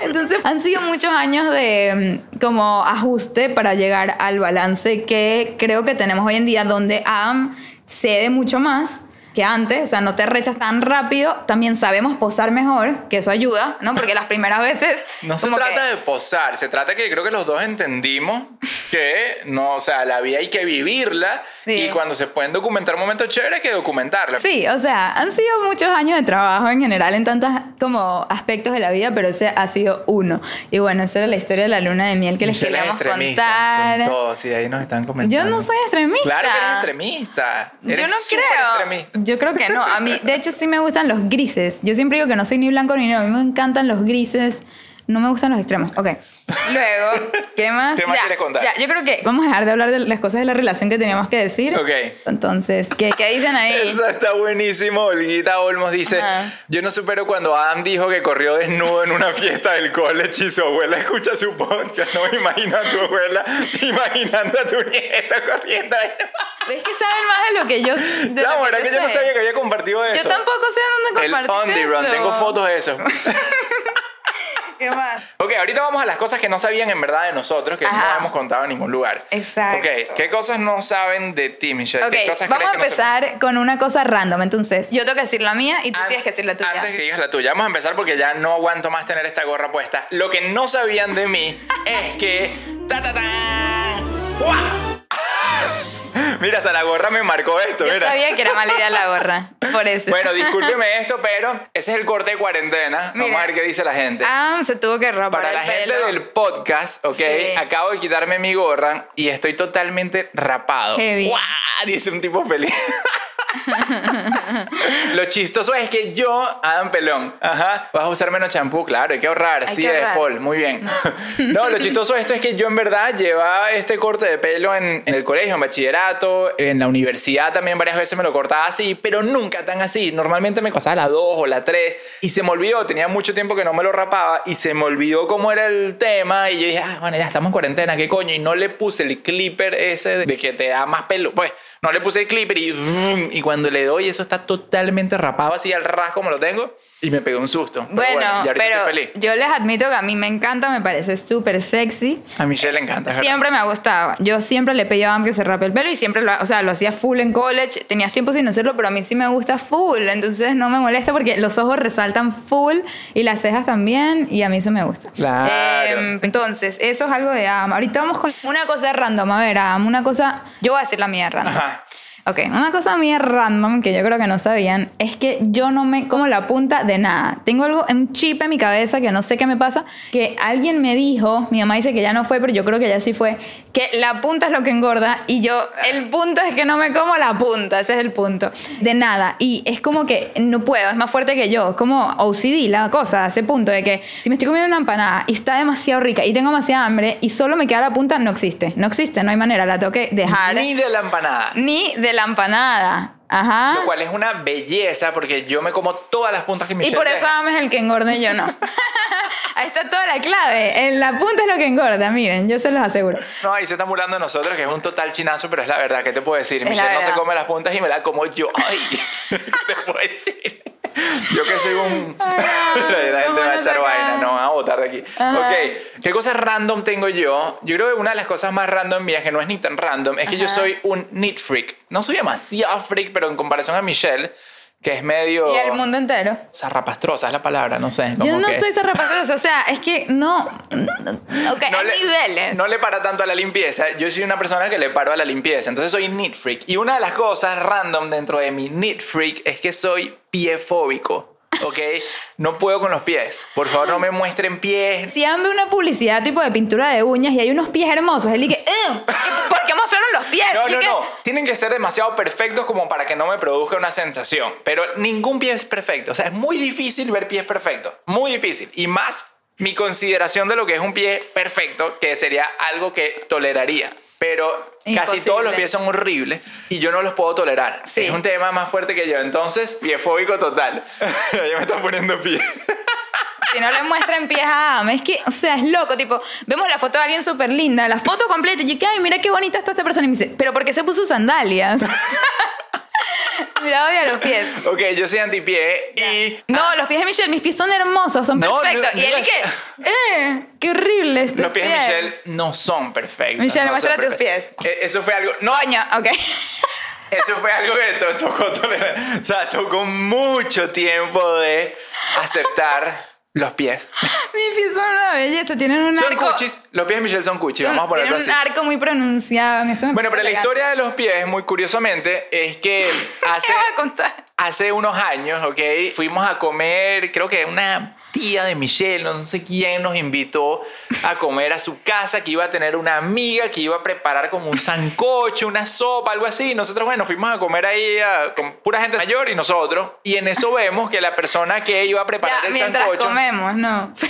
Entonces han sido muchos años de mm, como ajuste para llegar al balance que creo que tenemos hoy en día donde Adam cede mucho más que antes, o sea, no te rechas tan rápido, también sabemos posar mejor, que eso ayuda, ¿no? Porque las primeras veces... No se que- trata de posar, se trata que creo que los dos entendimos que no, o sea, la vida hay que vivirla Sí. y cuando se pueden documentar momentos chéveres hay que documentarla. Sí, o sea, han sido muchos años de trabajo en general en tantos como aspectos de la vida, pero ese ha sido uno. Y bueno, esa era la historia de la luna de miel que les Michelle queríamos contar. Con todo, sí, ahí nos están comentando. Yo no soy extremista. Claro que eres extremista. Yo Eres no súper creo. extremista. Yo creo que no. A mí, de hecho, sí me gustan los grises. Yo siempre digo que no soy ni blanco ni negro. A mí me encantan los grises. No me gustan los extremos. Ok. Luego, ¿qué más? ¿Qué más Ya, quieres contar? ya, yo creo que vamos a dejar de hablar de las cosas de la relación que teníamos que decir. Ok. Entonces, ¿qué, qué dicen ahí? Eso está buenísimo. Olguita Olmos dice: Ajá. Yo no supero cuando Adam dijo que corrió desnudo en una fiesta del college y su abuela escucha su podcast. No me imagino a tu abuela imaginando a tu nieta corriendo. Es que saben más de lo que yo. de Chamo, que ¿verdad que yo no sé. sabía que había compartido eso? Yo tampoco sé dónde El compartiste on the run, tengo fotos de eso. ¿Qué más? Ok, ahorita vamos a las cosas que no sabían en verdad de nosotros, que no Ajá. hemos contado en ningún lugar. Exacto. Ok, ¿qué cosas no saben de ti, Michelle? Ok, ¿Qué cosas vamos a no empezar con una cosa random. Entonces, yo tengo que decir la mía y tú An- tienes que decir la tuya. Antes que digas la tuya, vamos a empezar porque ya no aguanto más tener esta gorra puesta. Lo que no sabían de mí es que. ¡Ta, ta, ta! ¡Guau! Mira, hasta la gorra me marcó esto, Yo mira. sabía que era mala idea la gorra. Por eso. Bueno, discúlpeme esto, pero ese es el corte de cuarentena. Vamos Mira. a ver qué dice la gente. Ah, se tuvo que rapar Para el la gente del podcast, ok, Sí. acabo de quitarme mi gorra y estoy totalmente rapado. Heavy. ¡Guau! Dice un tipo feliz. Lo chistoso es que yo, Adam Pelón, ajá, vas a usar menos champú, claro, hay que ahorrar, Hay sí, que es ahorrar. Paul, muy bien. No, lo chistoso de esto es que yo en verdad llevaba este corte de pelo en, en el colegio, en bachillerato, en la universidad también varias veces me lo cortaba así, pero nunca tan así. Normalmente me pasaba la 2 o la 3 y se me olvidó, tenía mucho tiempo que no me lo rapaba y se me olvidó cómo era el tema y yo dije, ah, bueno, ya estamos en cuarentena, ¿qué coño? Y no le puse el clipper ese de que te da más pelo, pues no le puse el clipper y, y cuando le doy eso está totalmente rapado así al ras como lo tengo y me pegó un susto. Pero Bueno, ya ahorita pero estoy feliz. yo les admito que a mí me encanta, me parece súper sexy. A Michelle le encanta. verdad. Siempre me ha gustado. Yo siempre le pedía a Am que se rape el pelo y siempre lo, o sea, lo hacía full en college. Tenías tiempo sin hacerlo, pero a mí sí me gusta full. Entonces no me molesta porque los ojos resaltan full y las cejas también y a mí eso me gusta. Claro. Em, entonces, eso es algo de Am. Ahorita vamos con una cosa random. A ver, Am, una cosa... Yo voy a decir la mía random. Ajá. Ok, una cosa mía random que yo creo que no sabían es que yo no me como la punta de nada. Tengo algo, un chip en mi cabeza que no sé qué me pasa, que alguien me dijo, mi mamá dice que ya no fue, pero yo creo que ya sí fue, que la punta es lo que engorda y yo, el punto es que no me como la punta, ese es el punto. De nada. Y es como que no puedo, es más fuerte que yo. Es como OCD la cosa, ese punto de que si me estoy comiendo una empanada y está demasiado rica y tengo demasiada hambre y solo me queda la punta, no existe. No existe, no hay manera, la tengo que dejar. Ni de la empanada. Ni de la empanada. Ajá. Lo cual es una belleza porque yo me como todas las puntas que Y Michelle por eso deja. Am es el que engorda y yo no. Ahí está toda la clave. En la punta es lo que engorda, miren, yo se los aseguro. No, ahí se está burlando de nosotros, que es un total chinazo, pero es la verdad. ¿Qué te puedo decir? Es Michelle no se come las puntas y me la como yo. Ay, ¿qué te puedo decir? Yo que soy un... la gente ¿cómo va a echar vaina, no, vamos a botar de aquí. Ajá. Ok, ¿qué cosas random tengo yo? Yo creo que una de las cosas más random mías, que no es ni tan random, es que yo Ajá. soy un neat freak. No soy demasiado freak, pero en comparación a Michelle, que es medio... Y el mundo entero. Zarrapastrosa es la palabra, no sé. Yo no que- soy zarrapastrosa, o sea, es que no. Ok, hay niveles. no le para tanto a la limpieza. Yo soy una persona que le paro a la limpieza. Entonces soy neat freak. Y una de las cosas random dentro de mi neat freak es que soy piefóbico. ¿Ok? No puedo con los pies. Por favor, no me muestren pies. Si han ve una publicidad tipo de pintura de uñas y hay unos pies hermosos, él dice, "Ugh, ¿por qué- ¿por qué mostraron los pies? No, no, que- no. Tienen que ser demasiado perfectos como para que no me produzca una sensación. Pero ningún pie es perfecto. O sea, es muy difícil ver pies perfectos. Muy difícil. Y más mi consideración de lo que es un pie perfecto, que sería algo que toleraría. Pero casi todos los pies son horribles y yo no los puedo tolerar. Sí. Es un tema más fuerte que yo. Entonces, piefóbico total. ya me están poniendo pie. Si no le muestran pies a Am, es que, o sea, es loco, tipo, vemos la foto de alguien súper linda, la foto completa, y yo, que, ay, mira qué bonita está esta persona, y me dice, pero ¿por qué se puso sandalias? mira, odia los pies. ok, yo soy antipié y... No, los pies de Michelle, mis pies son hermosos, son No, perfectos. no, y él no, que, eh, qué horrible estos Los pies de Michelle no son perfectos. Michelle, no son muestra tus perfectos. Eh, Eso fue algo... No, Coño, ok. Eso fue algo que to- tocó tolerar. O sea, tocó mucho tiempo de aceptar los pies. mis pies son una belleza, tienen un Son arco. cuchis. Los pies de Michelle son cuchis. son- Vamos a ponerlo tienen así. un arco muy pronunciado. eso Bueno, pero la historia de los pies, muy curiosamente, es que hace, ¿Qué vas a contar? hace unos años, ¿ok? Fuimos a comer, creo que una tía de Michelle, no sé quién, nos invitó a comer a su casa, que iba a tener una amiga que iba a preparar como un sancocho, una sopa, algo así. Nosotros, bueno, fuimos a comer ahí a- con pura gente mayor y nosotros. Y en eso vemos que la persona que iba a preparar Ya, el mientras sancocho... comemos, no.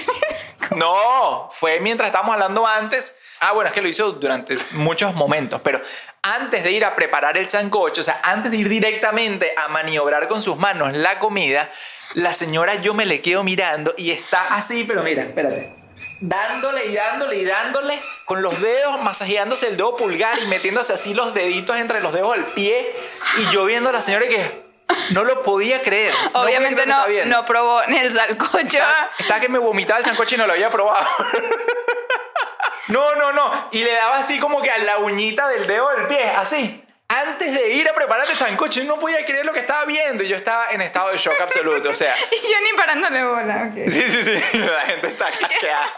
No, fue mientras estábamos hablando antes. Ah, bueno, es que lo hizo durante muchos momentos, pero antes de ir a preparar el sancocho, o sea, antes de ir directamente a maniobrar con sus manos la comida, la señora yo me le quedo mirando y está así, pero mira, espérate. Dándole y dándole y dándole con los dedos, masajeándose el dedo pulgar y metiéndose así los deditos entre los dedos del pie. Y yo viendo a la señora que no lo podía creer. No Obviamente no, viendo. no probó ni el salcocho. Está, está que me vomitaba el sancocho y no lo había probado. No, no, no. Y le daba así como que a la uñita del dedo del pie, así. Antes de ir a preparar el sancocho, yo no podía creer lo que estaba viendo. Y yo estaba en estado de shock absoluto. O sea, Y yo ni parándole bola. ok. sí, sí, sí. La gente está casqueada.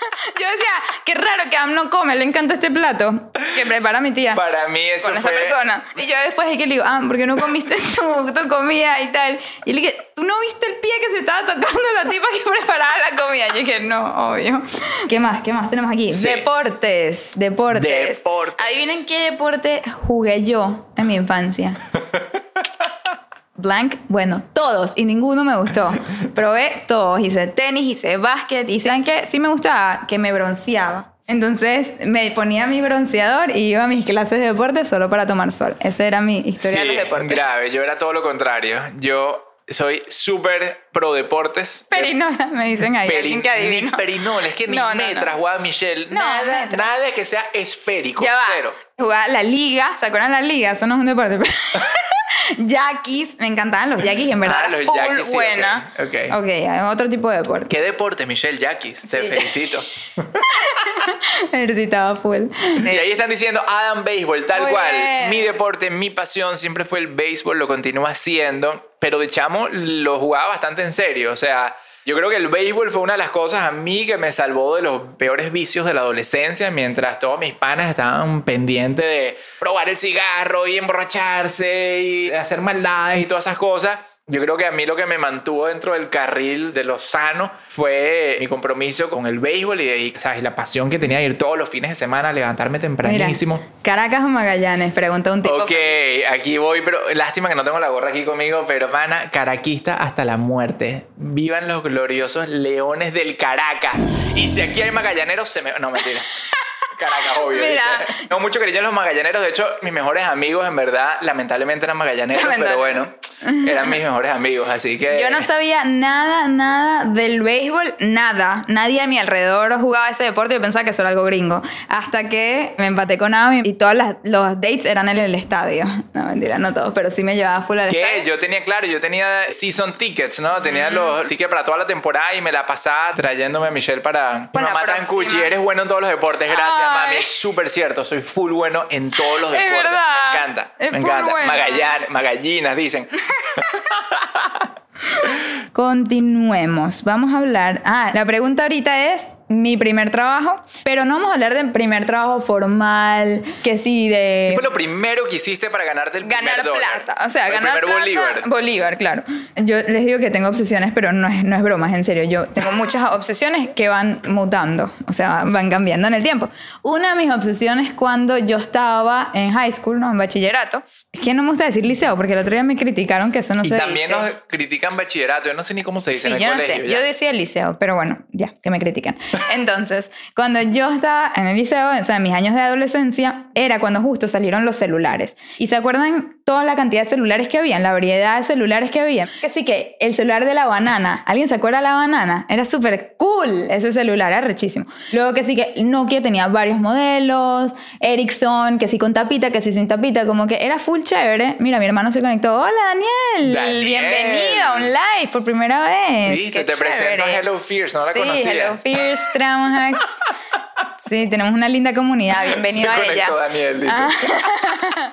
Yo decía, qué raro que Am no come, le encanta este plato que prepara mi tía. Para mí eso con esa persona. Y yo después de que le digo, ah, ¿por qué no comiste tu, tu comida y tal? Y le dije, ¿tú no viste el pie que se estaba tocando la tipa que preparaba la comida? Yo dije, no, obvio. ¿Qué más? ¿Qué más tenemos aquí? Sí. Deportes, deportes. Deportes. Adivinen qué deporte jugué yo en mi infancia. Blank, bueno, todos y ninguno me gustó. Probé todos, hice tenis, hice básquet y saben que sí me gustaba que me bronceaba. Entonces me ponía mi bronceador y iba a mis clases de deporte solo para tomar sol. Esa era mi historia de los deportes. grave. Yo era todo lo contrario. Yo soy súper pro deportes. Perinola, me dicen ahí. alguien que adivino. Ni perinola, es que ni No, no, metras, no. jugaba Michelle. No, nada, metras. nada que sea esférico. Ya va. Cero. Jugaba la liga, ¿se acuerdan la liga? Eso no es un deporte. Yaquis, me encantaban los yaquis en verdad Ah, los full yaquis, sí, buena. ok, ok. ok, otro tipo de deporte. ¿Qué deporte, Michelle Yaquis? Te felicito. Ejercitaba full. Y ahí están diciendo Adam Béisbol, tal Muy cual. bien. Mi deporte, mi pasión siempre fue el béisbol, lo continúa siendo, pero de chamo lo jugaba bastante en serio. O sea, yo creo que el béisbol fue una de las cosas a mí que me salvó de los peores vicios de la adolescencia, mientras todos mis panas estaban pendientes de probar el cigarro y emborracharse y hacer maldades y todas esas cosas. Yo creo que a mí lo que me mantuvo dentro del carril de lo sano fue mi compromiso con el béisbol y, de, ¿sabes? la pasión que tenía de ir todos los fines de semana a levantarme Mira, tempranísimo. Caracas o Magallanes, pregunta un tipo. Ok, aquí voy, pero lástima que no tengo la gorra aquí conmigo, pero pana, caraquista hasta la muerte. Vivan los gloriosos leones del Caracas. Y si aquí hay magallaneros, se me... No, mentira. Caracas, obvio. Mira. dice. No, mucho cariño a los magallaneros. De hecho, mis mejores amigos, en verdad, lamentablemente eran magallaneros, pero bueno, eran mis mejores amigos, así que... Yo no sabía nada, nada del béisbol, nada. Nadie a mi alrededor jugaba ese deporte y pensaba que eso era algo gringo. Hasta que me empaté con Amy y todos las- los dates eran en el estadio. No, mentira, no todos, pero sí me llevaba full al ¿Qué? estadio. Yo tenía, claro, yo tenía season tickets, ¿no? Tenía los tickets para toda la temporada y me la pasaba trayéndome a Michelle para... La Mamá tan cuchi, eres bueno en todos los deportes, gracias, Mami. Es súper cierto, soy full bueno en todos los Es deportes. verdad. Me encanta, Es me full encanta. bueno. Magallan- Magallinas, dicen. Continuemos. Vamos a hablar. Ah, la pregunta ahorita es mi primer trabajo, pero no vamos a hablar del primer trabajo formal, que sí de ¿Qué fue lo primero que hiciste para ganarte el primer ganar dólar? plata. O sea, el ganar primer plata. bolívar. Bolívar, claro. Yo les digo que tengo obsesiones, pero no es, no es broma, es en serio. Yo tengo muchas obsesiones que van mutando, o sea, van cambiando en el tiempo. Una de mis obsesiones cuando yo estaba en high school, no, en bachillerato, es que no me gusta decir liceo, porque el otro día me criticaron que eso no y se también dice. nos critican bachillerato. Yo no sé ni cómo se dice Sí, en el yo no sé. Yo decía liceo, pero bueno, ya, que me critican. Entonces, cuando yo estaba en el liceo, o sea, en mis años de adolescencia, era cuando justo salieron los celulares. ¿Y se acuerdan toda la cantidad de celulares que había, la variedad de celulares que había? Que sí que el celular de la banana, ¿alguien se acuerda de la banana? Era súper cool ese celular, era rechísimo. Luego que sí que Nokia tenía varios modelos, Ericsson, que sí con tapita, que sí sin tapita, como que era full chévere. Mira, mi hermano se conectó. Hola, Daniel. Daniel. Bienvenido a un live por primera vez. Viste, Qué te presento a chévere. Hello Fierce, no la sí, conocía. Hello Fierce, Trauma Hacks. Sí, tenemos una linda comunidad. Bienvenido Se a ella. Daniel, dice. Ah.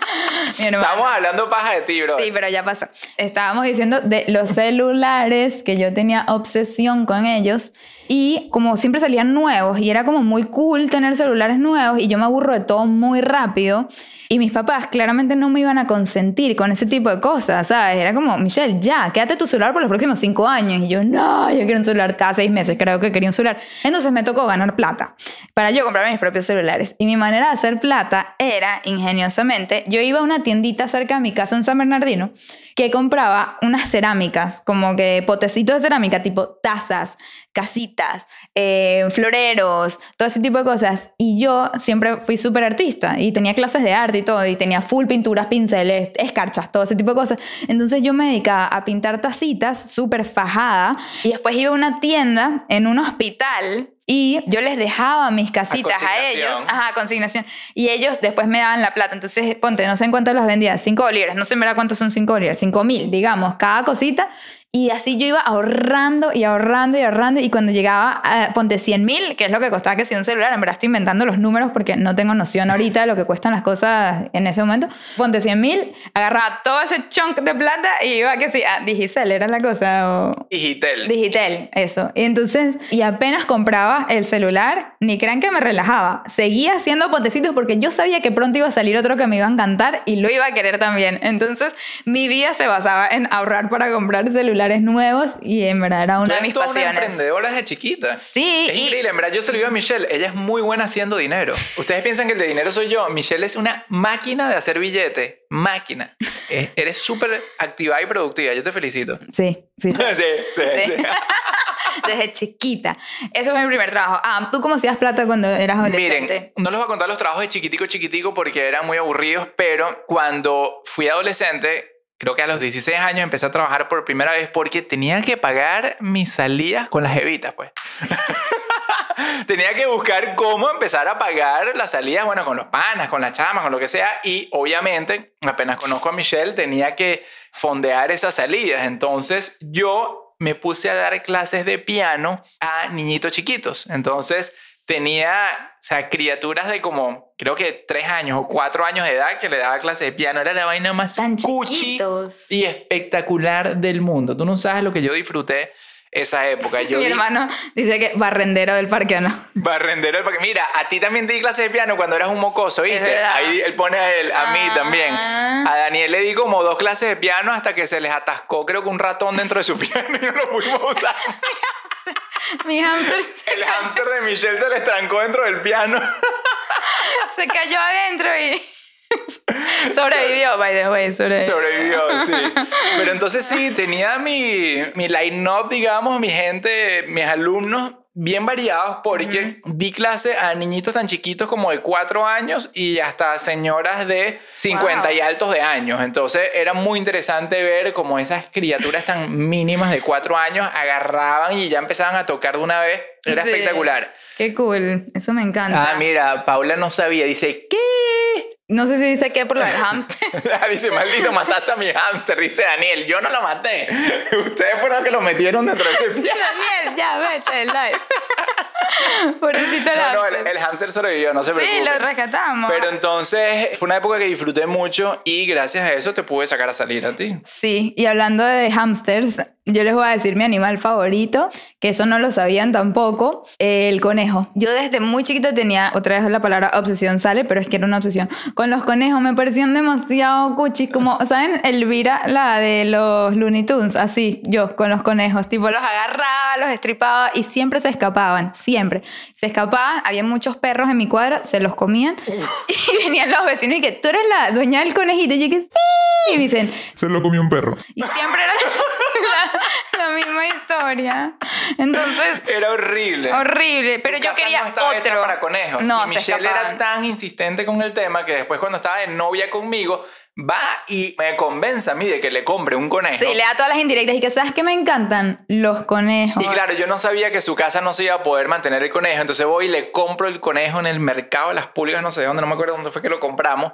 Estábamos hablando paja de ti, bro. Sí, pero ya pasó. Estábamos diciendo de los celulares, que yo tenía obsesión con ellos. Y como siempre salían nuevos y era como muy cool tener celulares nuevos y yo me aburro de todo muy rápido. Y mis papás claramente no me iban a consentir con ese tipo de cosas, ¿sabes? Era como, Michelle, ya, quédate tu celular por los próximos cinco años. Y yo, no, yo quiero un celular cada seis meses, creo que quería un celular. Entonces me tocó ganar plata para yo comprarme mis propios celulares. Y mi manera de hacer plata era, ingeniosamente, yo iba a una tiendita cerca de mi casa en San Bernardino que compraba unas cerámicas, como que potecitos de cerámica, tipo tazas, casitas, eh, floreros, todo ese tipo de cosas. Y yo siempre fui súper artista y tenía clases de arte y todo, y tenía full pinturas, pinceles, escarchas, todo ese tipo de cosas. Entonces yo me dedicaba a pintar tacitas súper fajada y después iba a una tienda en un hospital. Y yo les dejaba mis casitas a, consignación. ellos, ajá, consignación. Y ellos después me daban la plata. Entonces, ponte, no sé en cuánto las vendía, 5 bolívares, no sé en verdad cuántos son 5 bolívares, 5 mil, digamos, cada cosita. Y así yo iba ahorrando y ahorrando y ahorrando. Y cuando llegaba a, ponte 100 mil, que es lo que costaba que si un celular, en verdad estoy inventando los números porque no tengo noción ahorita de lo que cuestan las cosas en ese momento. Ponte 100 mil, agarraba todo ese chunk de plata y iba que sí, a Digicel era la cosa. O, Digital. Digital, eso. Y entonces, y apenas compraba el celular, ni crean que me relajaba. Seguía haciendo potecitos porque yo sabía que pronto iba a salir otro que me iba a encantar y lo iba a querer también. Entonces, mi vida se basaba en ahorrar para comprar celulares celulares nuevos y en verdad era una de mis toda una pasiones. emprendedora desde chiquita. Sí, Es y- increíble, en verdad yo se lo digo a Michelle, ella es muy buena haciendo dinero. Ustedes piensan que el de dinero soy yo, Michelle es una máquina de hacer billetes, máquina. Eh, Eres súper activa y productiva, yo te felicito. Sí, sí. Sí, sí, Sí. sí. Desde chiquita. Ese fue mi primer trabajo. Ah, ¿tú cómo hacías plata cuando eras adolescente? Miren, no les voy a contar los trabajos de chiquitico chiquitico porque eran muy aburridos, pero cuando fui adolescente, creo que a los 16 años empecé a trabajar por primera vez porque tenía que pagar mis salidas con las evitas, pues. tenía que buscar cómo empezar a pagar las salidas, bueno, con los panas, con las chamas, con lo que sea, y obviamente, apenas conozco a Michelle, tenía que fondear esas salidas. Entonces, yo me puse a dar clases de piano a niñitos chiquitos. Entonces, tenía, o sea, criaturas de como, creo que tres años o cuatro años de edad que le daba clases de piano. Era la vaina más Tan cuchi chiquitos. y espectacular del mundo. Tú no sabes lo que yo disfruté esa época. Yo Mi di- hermano dice que barrendero del parque, ¿o no? Barrendero del parque. Mira, a ti también te di clases de piano cuando eras un mocoso, ¿viste? Ahí él pone a él, a mí Ah. también. A Daniel le di como dos clases de piano hasta que se les atascó, creo que un ratón dentro de su piano y no lo pudimos usar. Mi hamster se, El hámster de Michelle se les trancó dentro del piano. se cayó adentro y sobrevivió, by the way, sobrevivió. Sobrevivió, sí. Pero entonces sí, tenía mi, mi line-up, digamos, mi gente, mis alumnos bien variados porque di clase a niñitos tan chiquitos como de 4 años y hasta señoras de 50 y altos de años. Entonces era muy interesante ver cómo esas criaturas tan mínimas de 4 años agarraban y ya empezaban a tocar de una vez. Era Sí. espectacular. Qué cool, eso me encanta. Ah, mira, Paula no sabía. Dice, ¿qué? No sé si dice qué por lo del hamster. dice, maldito, mataste a mi hámster. Dice Daniel, yo no lo maté. Ustedes fueron los que lo metieron dentro de ese piano. Daniel, ya vete el live. Pobrecito el No, no, hamster. el, el hámster sobrevivió, no se sí, preocupe. lo rescatamos. Pero entonces fue una época que disfruté mucho y gracias a eso te pude sacar a salir a ti. Sí, y hablando de hamsters, yo les voy a decir mi animal favorito, que eso no lo sabían tampoco, el conejo. Yo desde muy chiquita tenía, otra vez la palabra obsesión sale, pero es que era una obsesión. Con los conejos me parecían demasiado cuchis, como, ¿saben? Elvira, la de los Looney Tunes, así, yo con los conejos, tipo los agarraba, los estripaba y siempre se escapaban, siempre. Se escapaban, había muchos perros en mi cuadra, se los comían y venían los vecinos y que tú eres la dueña del conejito. Y yo que sí. Y me dicen, Se lo comió un perro. y siempre era la, la misma historia. Entonces, Era horrible. horrible. Pero yo casa quería no estaba hecha otro. para conejos. No, y se Michelle era tan insistente con el tema que después cuando estaba de novia conmigo va y me convence a mí de que le compre un conejo. Sí, le da todas las indirectas y que sabes que me encantan los conejos. Y claro, yo no sabía que su casa no se iba a poder mantener el conejo, entonces voy y le compro el conejo en el mercado de las pulgas, no sé dónde, no me acuerdo dónde fue que lo compramos,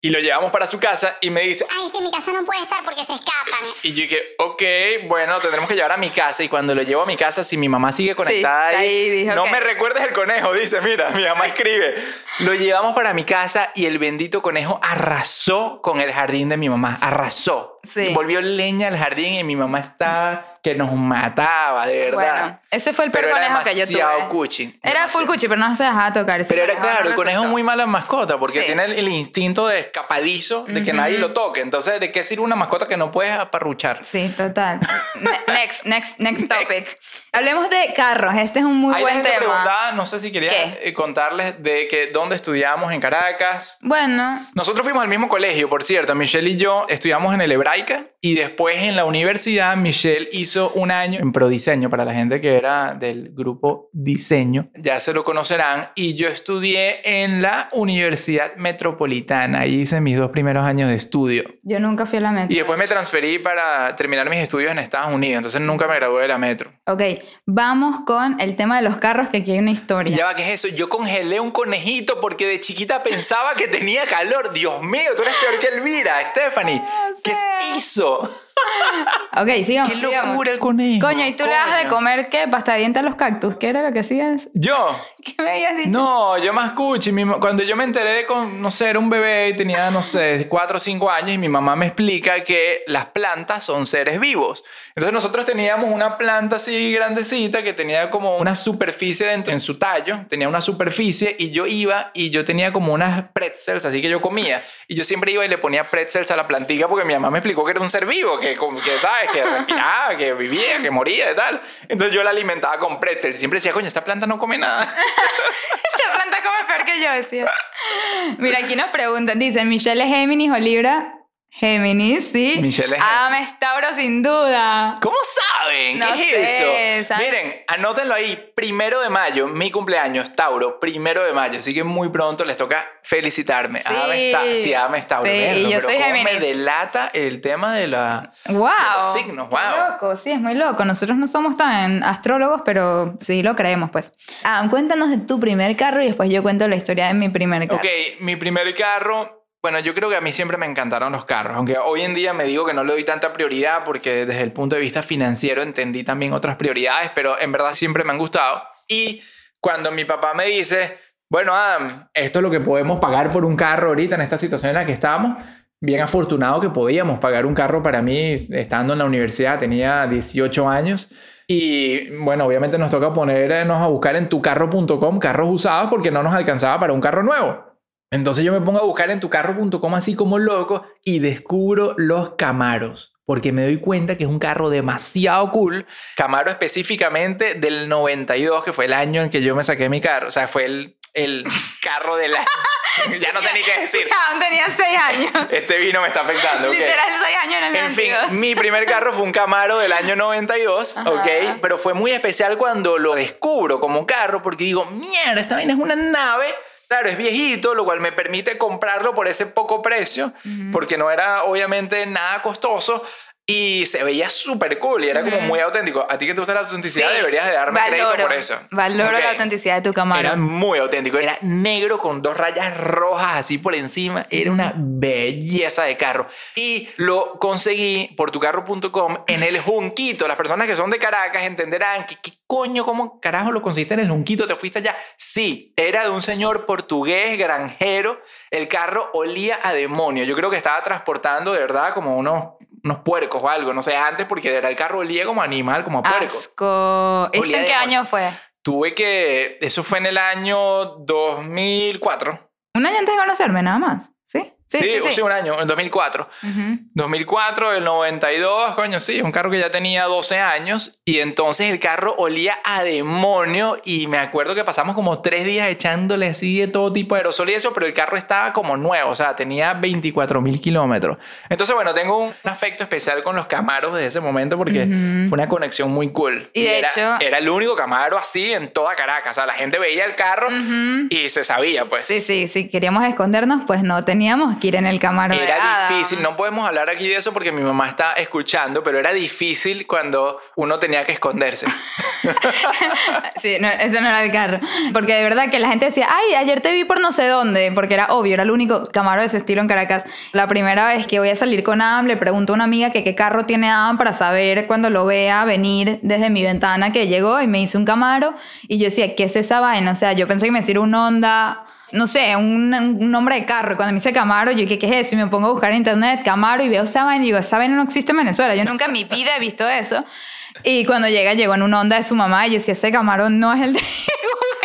y lo llevamos para su casa y me dice, Ay, es que en mi casa no puede estar porque se escapan. y yo dije, ok, bueno, tendremos que llevar a mi casa, y cuando lo llevo a mi casa, si mi mamá sigue conectada está ahí, ahí, dijo, no me recuerdes el conejo, dice, mira, mi mamá escribe, lo llevamos para mi casa y el bendito conejo arrasó con el jardín de mi mamá, arrasó. Sí. Volvió leña al jardín y mi mamá estaba que nos mataba, de verdad. Bueno, ese fue el era conejo que yo tuve. demasiado cuchi. Era full cuchi, pero no se dejaba tocar. Pero era claro, el conejo es muy mala mascota porque Sí. tiene el, el instinto de escapadizo de que nadie lo toque. Entonces, ¿de qué sirve una mascota que no puedes aparruchar? Sí, total. Ne- next, next, next topic. Hablemos de carros. Este es un muy la buen gente tema. preguntaba, no sé si quería ¿Qué? eh, contarles de que dónde estudiamos en Caracas. Bueno, Nosotros fuimos al mismo colegio, por cierto. Michelle y yo estudiamos en el Hebraica y después en la universidad Michelle hizo un año en Prodiseño para la gente que era del grupo Diseño. Ya se lo conocerán. Y yo estudié en la Universidad Metropolitana. Ahí hice mis dos primeros años de estudio. yo nunca fui a la metro. Y después me transferí para terminar mis estudios en Estados Unidos. Entonces nunca me gradué de la Metro. Ok, vamos con el tema de los carros, que aquí hay una Y historia. ya va, ¿qué es eso? Yo congelé un conejito porque de chiquita pensaba que tenía calor. Dios mío, tú eres peor que Elvira, Stephanie. ¿Qué sé. Hizo? Ok, sigamos. ¡Qué sigamos. locura el conejo! Coño, ¿y tú le das de Coño. comer qué? ¿Pasta de diente a los cactus? ¿Qué era lo que hacías? ¿Yo? ¿Qué me habías dicho? No, yo más ma- Cuando yo me enteré de con, no sé, era un bebé y tenía, no sé, 4 o 5 años y mi mamá me explica que las plantas son seres vivos. Entonces nosotros teníamos una planta así grandecita que tenía como una superficie dentro en su tallo, tenía una superficie y yo iba y yo tenía como unas pretzels, así que yo comía. Y yo siempre iba y le ponía pretzels a la plantilla porque mi mamá me explicó que era un ser vivo, que que, que, ¿sabes? Que respiraba, que vivía, que moría y tal. Entonces yo la alimentaba con pretzel. Siempre decía, coño, esta planta no come nada. Esta planta come peor que yo, decía. Mira, aquí nos preguntan, dicen, Michelle es Géminis o Libra. Géminis, sí. Michelle es Adam es Tauro sin duda. ¿Cómo saben? No ¿Qué es sé, eso? ¿sabes? Miren, anótenlo ahí. Primero de mayo, mi cumpleaños, Tauro. Primero de mayo. Así que muy pronto les toca felicitarme. Sí. Adam está, sí, Adam es Tauro. Sí, Verlo, y yo pero soy cómo me Géminis. delata el tema de la... Wow. los signos, wow. Qué loco, sí, es muy loco. Nosotros no somos tan astrólogos, pero sí lo creemos, pues. Ah, cuéntanos de tu primer carro y después yo cuento la historia de mi primer carro. Ok, mi primer carro. Bueno, yo creo que a mí siempre me encantaron los carros, aunque hoy en día me digo que no le doy tanta prioridad porque desde el punto de vista financiero entendí también otras prioridades, pero en verdad siempre me han gustado. Y cuando mi papá me dice, bueno, Adam, esto es lo que podemos pagar por un carro ahorita en esta situación en la que estamos, bien afortunado que podíamos pagar un carro para mí estando en la universidad, tenía 18 años. Y bueno, obviamente nos toca ponernos a buscar en tucarro.com carros usados porque no nos alcanzaba para un carro nuevo. Entonces yo me pongo a buscar en tucarro.com así como loco y descubro los Camaros. Porque me doy cuenta que es un carro demasiado cool. Camaro específicamente del 92, que fue el año en que yo me saqué mi carro. O sea, fue el, el carro del año. ya no sé ni qué decir. Aún tenía 6 años. Este vino me está afectando. ok. Literal 6 años en el En fin, 92. mi primer carro fue un Camaro del año 92, Ajá. ¿ok? Pero fue muy especial cuando lo descubro como carro porque digo, mierda, esta vaina es una nave. Claro, es viejito, lo cual me permite comprarlo por ese poco precio, porque no era obviamente nada costoso y se veía súper cool y era como muy auténtico. A ti que te gusta la autenticidad Sí, deberías de darme crédito valoro, por eso. Valoro Ok. la autenticidad de tu Camaro. Era muy auténtico. Era negro con dos rayas rojas así por encima. Era una belleza de carro. Y lo conseguí por tucarro.com en el Junquito. Las personas que son de Caracas entenderán que qué coño, cómo carajo lo conseguiste en el Junquito. ¿Te fuiste allá? Sí, era de un señor portugués granjero. El carro olía a demonio. Yo creo que estaba transportando de verdad como unos, unos puercos o algo. No sé, antes porque era el carro olía como animal, como a puerco. Asco. ¿Esto en qué año fue? Tuve que. Eso fue en el año 2004. Un año antes de conocerme, nada más. ¿Sí? Sí, sí, un año, en 2004. Ujú. 2004, el 92, coño, sí, un carro que ya tenía 12 años. Y entonces el carro olía a demonio. Y me acuerdo que pasamos como tres días echándole así de todo tipo de aerosol y eso, pero el carro estaba como nuevo, o sea, tenía 24 mil kilómetros. Entonces, bueno, tengo un afecto especial con los Camaros de ese momento porque fue una conexión muy cool. Y de era, hecho- era el único Camaro así en toda Caracas. O sea, la gente veía el carro y se sabía, pues. Sí, sí, si queríamos escondernos, pues no teníamos que ir en el Camaro de Era difícil, no podemos hablar aquí de eso porque mi mamá está escuchando, pero era difícil cuando uno tenía que esconderse. Sí, no, ese no era el carro. Porque de verdad que la gente decía, ay, ayer te vi por no sé dónde, porque era obvio, era el único Camaro de ese estilo en Caracas. La primera vez que voy a salir con Adam, le pregunto a una amiga que qué carro tiene Adam para saber cuando lo vea venir desde mi ventana que llegó y me hizo un Camaro. Y yo decía, ¿qué es esa vaina? O sea, yo pensé que me decía un Honda. No sé, un, un nombre de carro. Cuando me dice Camaro, yo dije, ¿qué es eso? Y me pongo a buscar en internet Camaro y veo esa vaina y digo, esa vaina no existe en Venezuela. Yo nunca en mi vida he visto eso. Y cuando llega, llegó en un Honda de su mamá y yo decía, ese Camaro no es el de Google.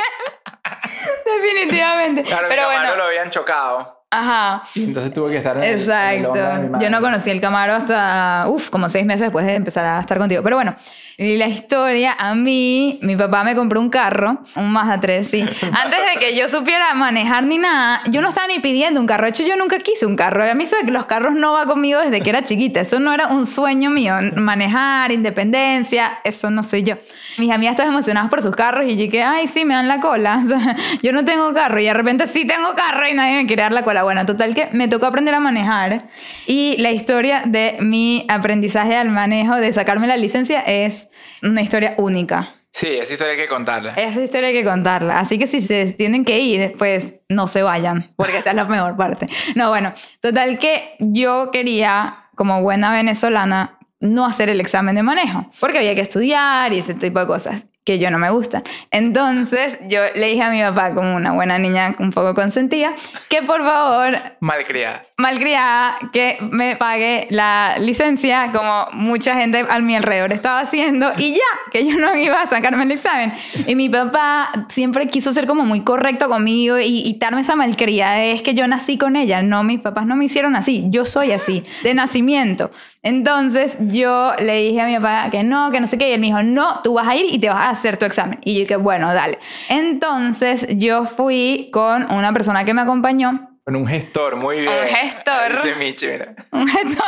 Definitivamente. Claro, Pero mi Camaro bueno, lo habían chocado. Ajá. Y entonces tuve que estar en el- en el Exacto. Mi madre. Yo no conocí el Camaro hasta, uff, como seis meses después de empezar a estar contigo. Pero bueno, y la historia, a mí, mi papá me compró un carro, un Mazda 3, sí. Antes de que yo supiera manejar ni nada, yo no estaba ni pidiendo un carro. De hecho, yo nunca quise un carro. A mí eso de que los carros no va conmigo desde que era chiquita. Eso no era un sueño mío. Manejar, independencia, eso no soy yo. Mis amigas estaban emocionadas por sus carros y yo que, ay, sí, me dan la cola. O sea, yo no tengo carro y de repente sí tengo carro y nadie me quiere dar la cola. Bueno, total que me tocó aprender a manejar y la historia de mi aprendizaje al manejo, de sacarme la licencia, es una historia única. Sí, esa historia hay que contarla. Esa historia hay que contarla. Así que si se tienen que ir, pues no se vayan, porque esta es la mejor parte. No, bueno, total que yo quería, como buena venezolana, no hacer el examen de manejo, porque había que estudiar y ese tipo de cosas. Que yo no me gustan. Entonces yo le dije a mi papá, como una buena niña un poco consentida, que por favor, Malcriada. malcriada, que me pague la licencia, como mucha gente a mi alrededor estaba haciendo, y ya, que yo no iba a sacarme el examen. Y mi papá siempre quiso ser como muy correcto conmigo y, darme esa malcriada. Es que yo nací con ella, no, mis papás no me hicieron así, yo soy así, de nacimiento. Entonces yo le dije a mi papá que no, que no sé qué, y él me dijo, no, tú vas a ir y te vas a hacer tu examen. Y yo dije, bueno, dale. Entonces yo fui con una persona que me acompañó, Con un gestor, muy bien. Un gestor. Dice Michi, mira. un gestor.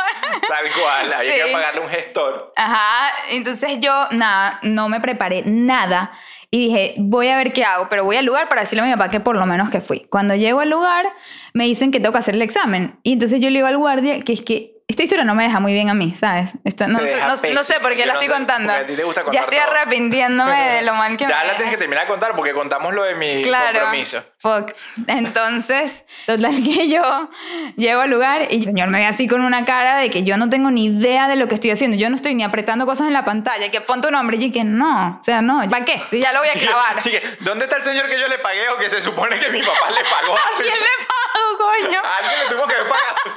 Tal cual, hay Sí. que pagarle un gestor. Ajá, entonces yo, nada, no me preparé nada. Y dije, voy a ver qué hago, pero voy al lugar para decirle a mi papá que por lo menos que fui. Cuando llego al lugar, me dicen que tengo que hacer el examen. Y entonces yo le digo al guardia que es que esta historia no me deja muy bien a mí, ¿sabes? Esta- no, sé, deja no- no sé pésimo. por qué Yo la no estoy sé, contando. a ti te gusta ya contar estoy todo. arrepintiéndome de lo mal que Ya me la tienes que terminar de contar porque contamos lo de mi Claro. compromiso. Fuck. Entonces, total que yo llego al lugar y el señor me ve así con una cara de que yo no tengo ni idea de lo que estoy haciendo. Yo no estoy ni apretando cosas en la pantalla. Que pon tu nombre. Y que no. O sea, no. ¿Para qué? Si ya lo voy a. Dije, ¿Dónde está el señor que yo le pagué o que se supone que mi papá le pagó? ¿A quién le pago, coño? A alguien le tuvo que pagar.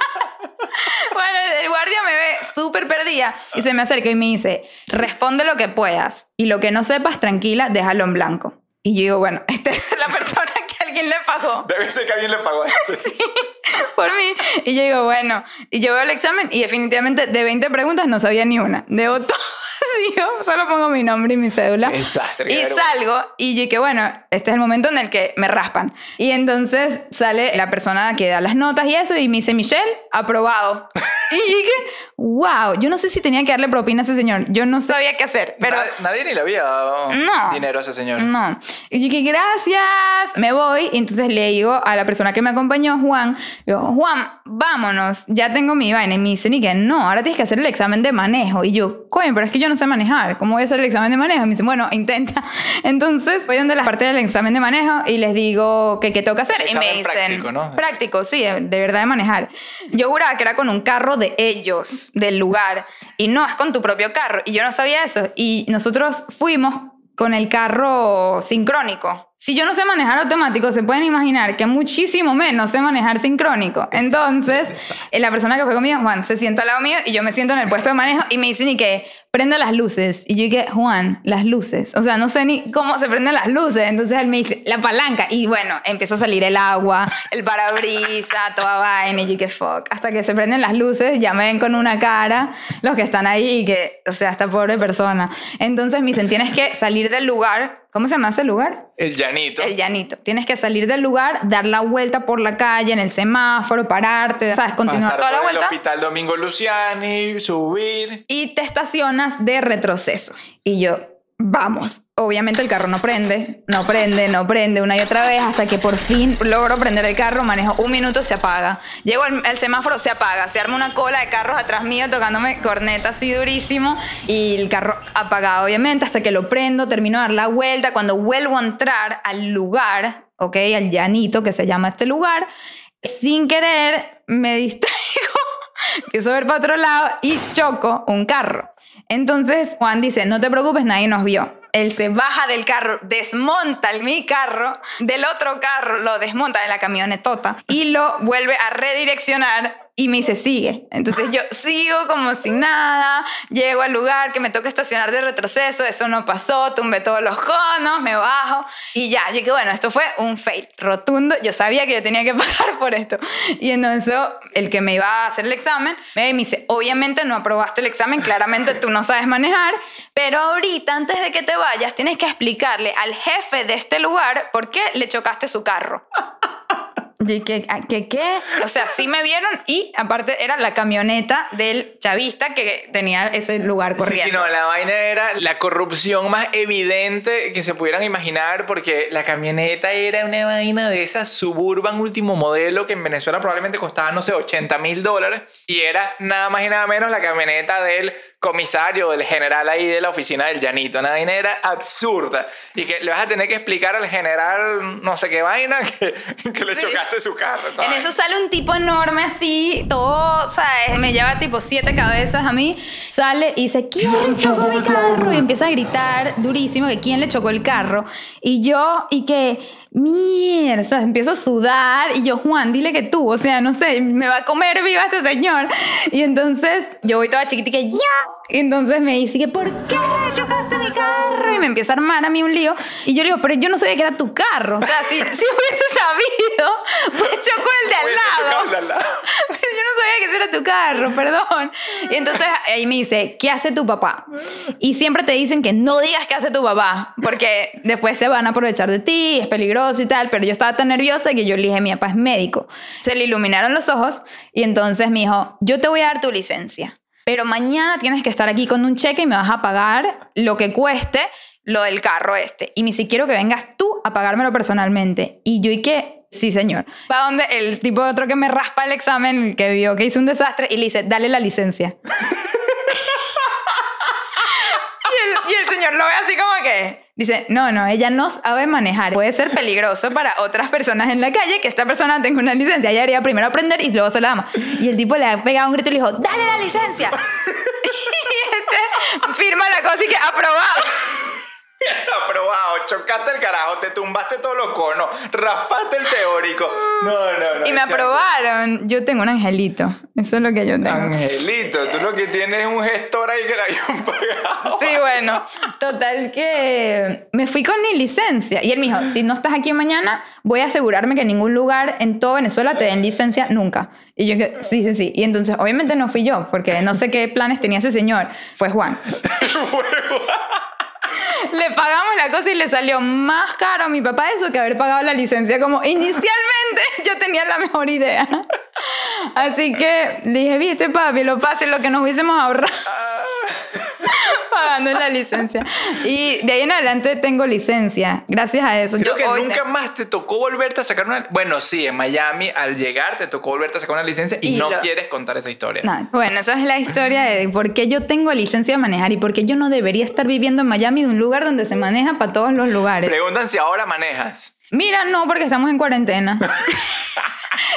Bueno, el guardia me ve súper perdida y se me acerca y me dice, responde lo que puedas y lo que no sepas, tranquila, déjalo en blanco. Y yo digo, bueno, esta es la persona que alguien le pagó Debe ser que alguien le pagó esto. por mí. Y yo digo, bueno, y yo veo el examen y definitivamente de 20 preguntas no sabía ni una. Debo todo. Yo solo pongo mi nombre y mi cédula. Desastre, y salgo y yo que bueno, este es el momento en el que me raspan. Y entonces sale la persona que da las notas y eso y me dice, Michelle, aprobado. y yo dije, wow, yo no sé si tenía que darle propina a ese señor. Yo no sabía qué hacer, pero... Nad- Nadie ni le había dado No. dinero a ese señor. No. Y yo dije, gracias. Me voy. Y entonces le digo a la persona que me acompañó, Juan, digo, Juan, vámonos. Ya tengo mi vaina. Y me dicen, y que no, ahora tienes que hacer el examen de manejo. Y yo, coño, pero es que yo no sé manejar. ¿Cómo voy a hacer el examen de manejo? Y me dicen, bueno, intenta. Entonces voy donde la parte del examen de manejo y les digo que qué tengo que hacer. y me dicen, práctico, ¿no? práctico, sí, de de verdad de manejar. Yo juraba que era con un carro de ellos, del lugar. Y no, es con tu propio carro. Y yo no sabía eso. Y nosotros fuimos con el carro sincrónico. Si yo no sé manejar automático, se pueden imaginar que muchísimo menos sé manejar sincrónico. Entonces, eh, la persona que fue conmigo, Juan, se sienta al lado mío y yo me siento en el puesto de manejo y me dicen y que prenda las luces. Y yo dije, Juan, las luces. O sea, no sé ni cómo se prenden las luces. Entonces él me dice, la palanca. Y bueno, empieza a salir el agua, el parabrisa, toda vaina. Y yo dije, fuck. Hasta que se prenden las luces, ya me ven con una cara los que están ahí y que, o sea, esta pobre persona. Entonces me dicen, tienes que salir del lugar. ¿Cómo se llama ese lugar? El llanito. El llanito. Tienes que salir del lugar, dar la vuelta por la calle, en el semáforo, pararte, ¿sabes? Continuar Pasar toda la por el vuelta. hospital Domingo Luciani, subir. Y te estacionas de retroceso. Y yo, vamos. Obviamente el carro no prende, no prende, no prende una y otra vez hasta que por fin logro prender el carro, manejo un minuto, se apaga. Llego al, al semáforo, se apaga. Se arma una cola de carros atrás mío tocándome corneta así durísimo y el carro apagado obviamente hasta que lo prendo, termino de dar la vuelta. Cuando vuelvo a entrar al lugar, ok, al llanito que se llama este lugar, sin querer me distraigo, empiezo a ver para otro lado y choco un carro. Entonces Juan dice, no te preocupes, nadie nos vio. Él se baja del carro, desmonta el, mi carro, del otro carro lo desmonta de la camionetota y lo vuelve a redireccionar y me dice, sigue. Entonces yo sigo como sin nada, llego al lugar que me toca estacionar de retroceso, eso no pasó, tumbé todos los conos, me bajo y ya, yo que bueno, esto fue un fail rotundo, yo sabía que yo tenía que pagar por esto. Y entonces el que me iba a hacer el examen me dice, obviamente no aprobaste el examen, claramente tú no sabes manejar, pero ahorita antes de que te vayas tienes que explicarle al jefe de este lugar por qué le chocaste su carro. ¿Y qué, qué, qué? O sea, sí me vieron y aparte era la camioneta del chavista que tenía ese lugar Sí, corriendo. sí, no, la vaina era la corrupción más evidente que se pudieran imaginar porque la camioneta era una vaina de esa suburban último modelo que en Venezuela probablemente costaba, no sé, 80 mil dólares y era nada más y nada menos la camioneta del comisario o del general ahí de la oficina del llanito. Una vaina era absurda. Y que le vas a tener que explicar al general no sé qué vaina que, que le Sí. chocaste su carro. En eso sale un tipo enorme así, todo, ¿sabes? Me lleva tipo siete cabezas a mí. Sale y dice, ¿quién chocó mi carro? Y empieza a gritar durísimo que quién le chocó el carro. Y yo, y que, mierda, empiezo a sudar. Y yo, Juan, dile que tú, o sea, no sé, me va a comer viva este señor. Y entonces yo voy toda que yo. Y entonces me dice que, ¿por qué chocaste mi carro? Y me empieza a armar a mí un lío. Y yo le digo, pero yo no sabía que era tu carro. O sea, si, si hubiese sabido, pues chocó el de al Hubiese lado. chocado el de al lado. Pero yo no sabía que ese era tu carro, perdón. Y entonces ahí me dice, ¿qué hace tu papá? Y siempre te dicen que no digas qué hace tu papá, porque después se van a aprovechar de ti, es peligroso y tal. Pero yo estaba tan nerviosa que yo le dije, mi papá es médico. Se le iluminaron los ojos y entonces me dijo, yo te voy a dar tu licencia. Pero mañana tienes que estar aquí con un cheque y me vas a pagar lo que cueste lo del carro este. Y ni siquiera que vengas tú a pagármelo personalmente. Y yo, ¿y qué? Sí, señor. Va donde el tipo otro que me raspa el examen, que vio que hice un desastre, y le dice, dale la licencia. y, el, y el señor lo ve así como que dice, no, no, ella no sabe manejar. Puede ser peligroso para otras personas en la calle que esta persona tenga una licencia. Ella debería primero aprender y luego se la damos. Y el tipo le ha pegado un grito y le dijo, dale la licencia. y este firma la cosa y que aprobado. Aprobado, chocaste el carajo, te tumbaste todos los conos, raspaste el teórico. No, no, no. Y me aprobaron. Yo tengo un angelito. Eso es lo que yo tengo. Angelito, tú lo que tienes es un gestor ahí que le habían pagado. Sí, bueno. Total que me fui con mi licencia. Y él me dijo, si no estás aquí mañana, voy a asegurarme que en ningún lugar en todo Venezuela te den licencia nunca. Y yo sí, sí, sí. Y entonces, obviamente no fui yo, porque no sé qué planes tenía ese señor. Fue Juan. Le pagamos la cosa y le salió más caro a mi papá eso que haber pagado la licencia como inicialmente yo tenía la mejor idea. Así que le dije, viste papi, lo fácil, lo que nos hubiésemos ahorrado. Pagando la licencia. Y de ahí en adelante tengo licencia. Gracias a eso. Creo Yo que hoy nunca te- más te tocó volverte a sacar una. Bueno, sí, en Miami al llegar te tocó volverte a sacar una licencia y, Y no lo- quieres contar esa historia. No, bueno, esa es la historia de por qué yo tengo licencia de manejar y por qué yo no debería estar viviendo en Miami de un lugar donde se maneja para todos los lugares. Preguntan si ahora manejas. Mira, no, porque estamos en cuarentena.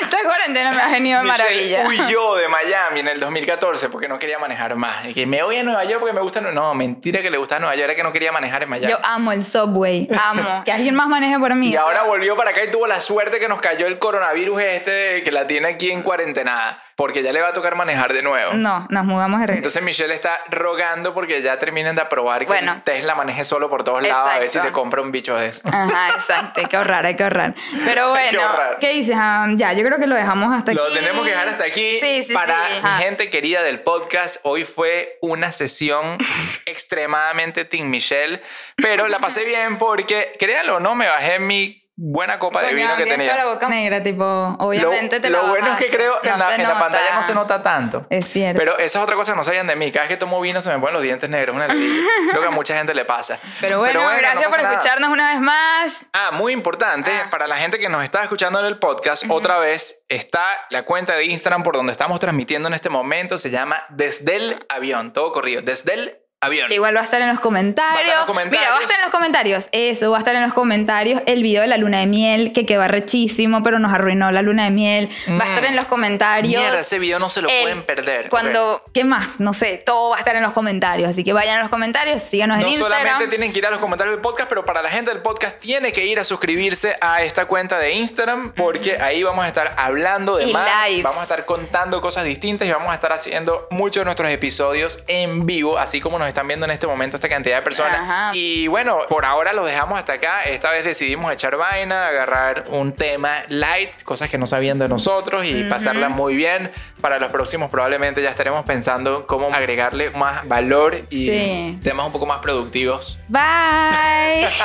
Esta cuarentena me ha venido de maravilla. huyó de Miami en el 2014 porque no quería manejar más. Y que me voy a Nueva York porque me gusta. No, mentira que le gustaba Nueva York, era que no quería manejar en Miami. Yo amo el subway, amo. Que alguien más maneje por mí. Y ahora ¿sabes? volvió para acá y tuvo la suerte que nos cayó el coronavirus este que la tiene aquí en cuarentena. Porque ya le va a tocar manejar de nuevo. No, nos mudamos de regreso. Entonces Michelle está rogando porque ya terminen de aprobar que Bueno. Tesla maneje solo por todos lados a ver si Exacto. se compra un bicho de eso. Ajá, exacto. Que ahorrar, hay que ahorrar. Pero que bueno, ahorrar. ¿qué dices? Ah, ya, yo creo que lo dejamos hasta Lo aquí. tenemos que dejar hasta aquí. Sí, sí, Para sí. mi Ajá. gente querida del podcast, hoy fue una sesión extremadamente Team Michelle, pero la pasé bien porque, créanlo o no, me bajé mi buena copa de vino que tenía. la boca negra, tipo, obviamente lo, te la lo bueno es que creo No en, la, en pantalla no se nota tanto. Es cierto. Pero esa es otra cosa que no sabían de mí. Cada vez que tomo vino se me ponen los dientes negros. Una. Creo que a mucha gente le pasa. Pero bueno, no gracias por nada. escucharnos una vez más. Ah, muy importante, Ah. para la gente que nos está escuchando en el podcast, otra vez está la cuenta de Instagram por donde estamos transmitiendo en este momento. Se llama Desde el Avión. Todo corrido. Desde el Avión. Igual va a estar en los comentarios. Va a estar en los comentarios. Mira, va a estar en los comentarios. Eso, va a estar en los comentarios. El video de la luna de miel, que quedó rechísimo, pero nos arruinó la luna de miel. Va a estar en los comentarios. Mm. Mierda, ese video no se lo El- pueden perder. Cuando, ¿qué más? No sé, todo va a estar en los comentarios. Así que vayan a los comentarios, síganos No en Instagram. solamente tienen que ir a los comentarios del podcast, pero para la gente del podcast tiene que ir a suscribirse a esta cuenta de Instagram porque ahí vamos a estar hablando de Y más, lives. vamos a estar contando cosas distintas y vamos a estar haciendo muchos de nuestros episodios en vivo, así como nos están viendo en este momento esta cantidad de personas. Ajá. Y bueno, por ahora lo dejamos hasta acá. Esta vez decidimos echar vaina, agarrar un tema light, cosas que no sabían de nosotros y pasarla muy bien. Para los próximos probablemente ya estaremos pensando cómo agregarle más valor y Sí. temas un poco más productivos. Bye.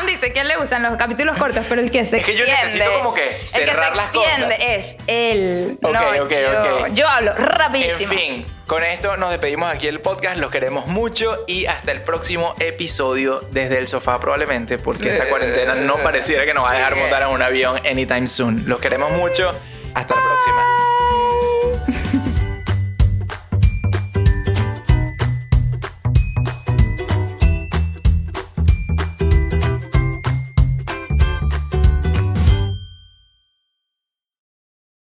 Ah, dice que a él le gustan los capítulos cortos, pero el que se Es que yo extiende. necesito como que El que cerrar se las cosas. es él. Ok, no ok, yo. ok. Yo hablo En rapidísimo. fin, con esto nos despedimos aquí el podcast. Los queremos mucho y hasta el próximo episodio desde el sofá probablemente, porque esta cuarentena no pareciera que nos va a dejar montar en un avión anytime soon. Los queremos mucho. Hasta la próxima.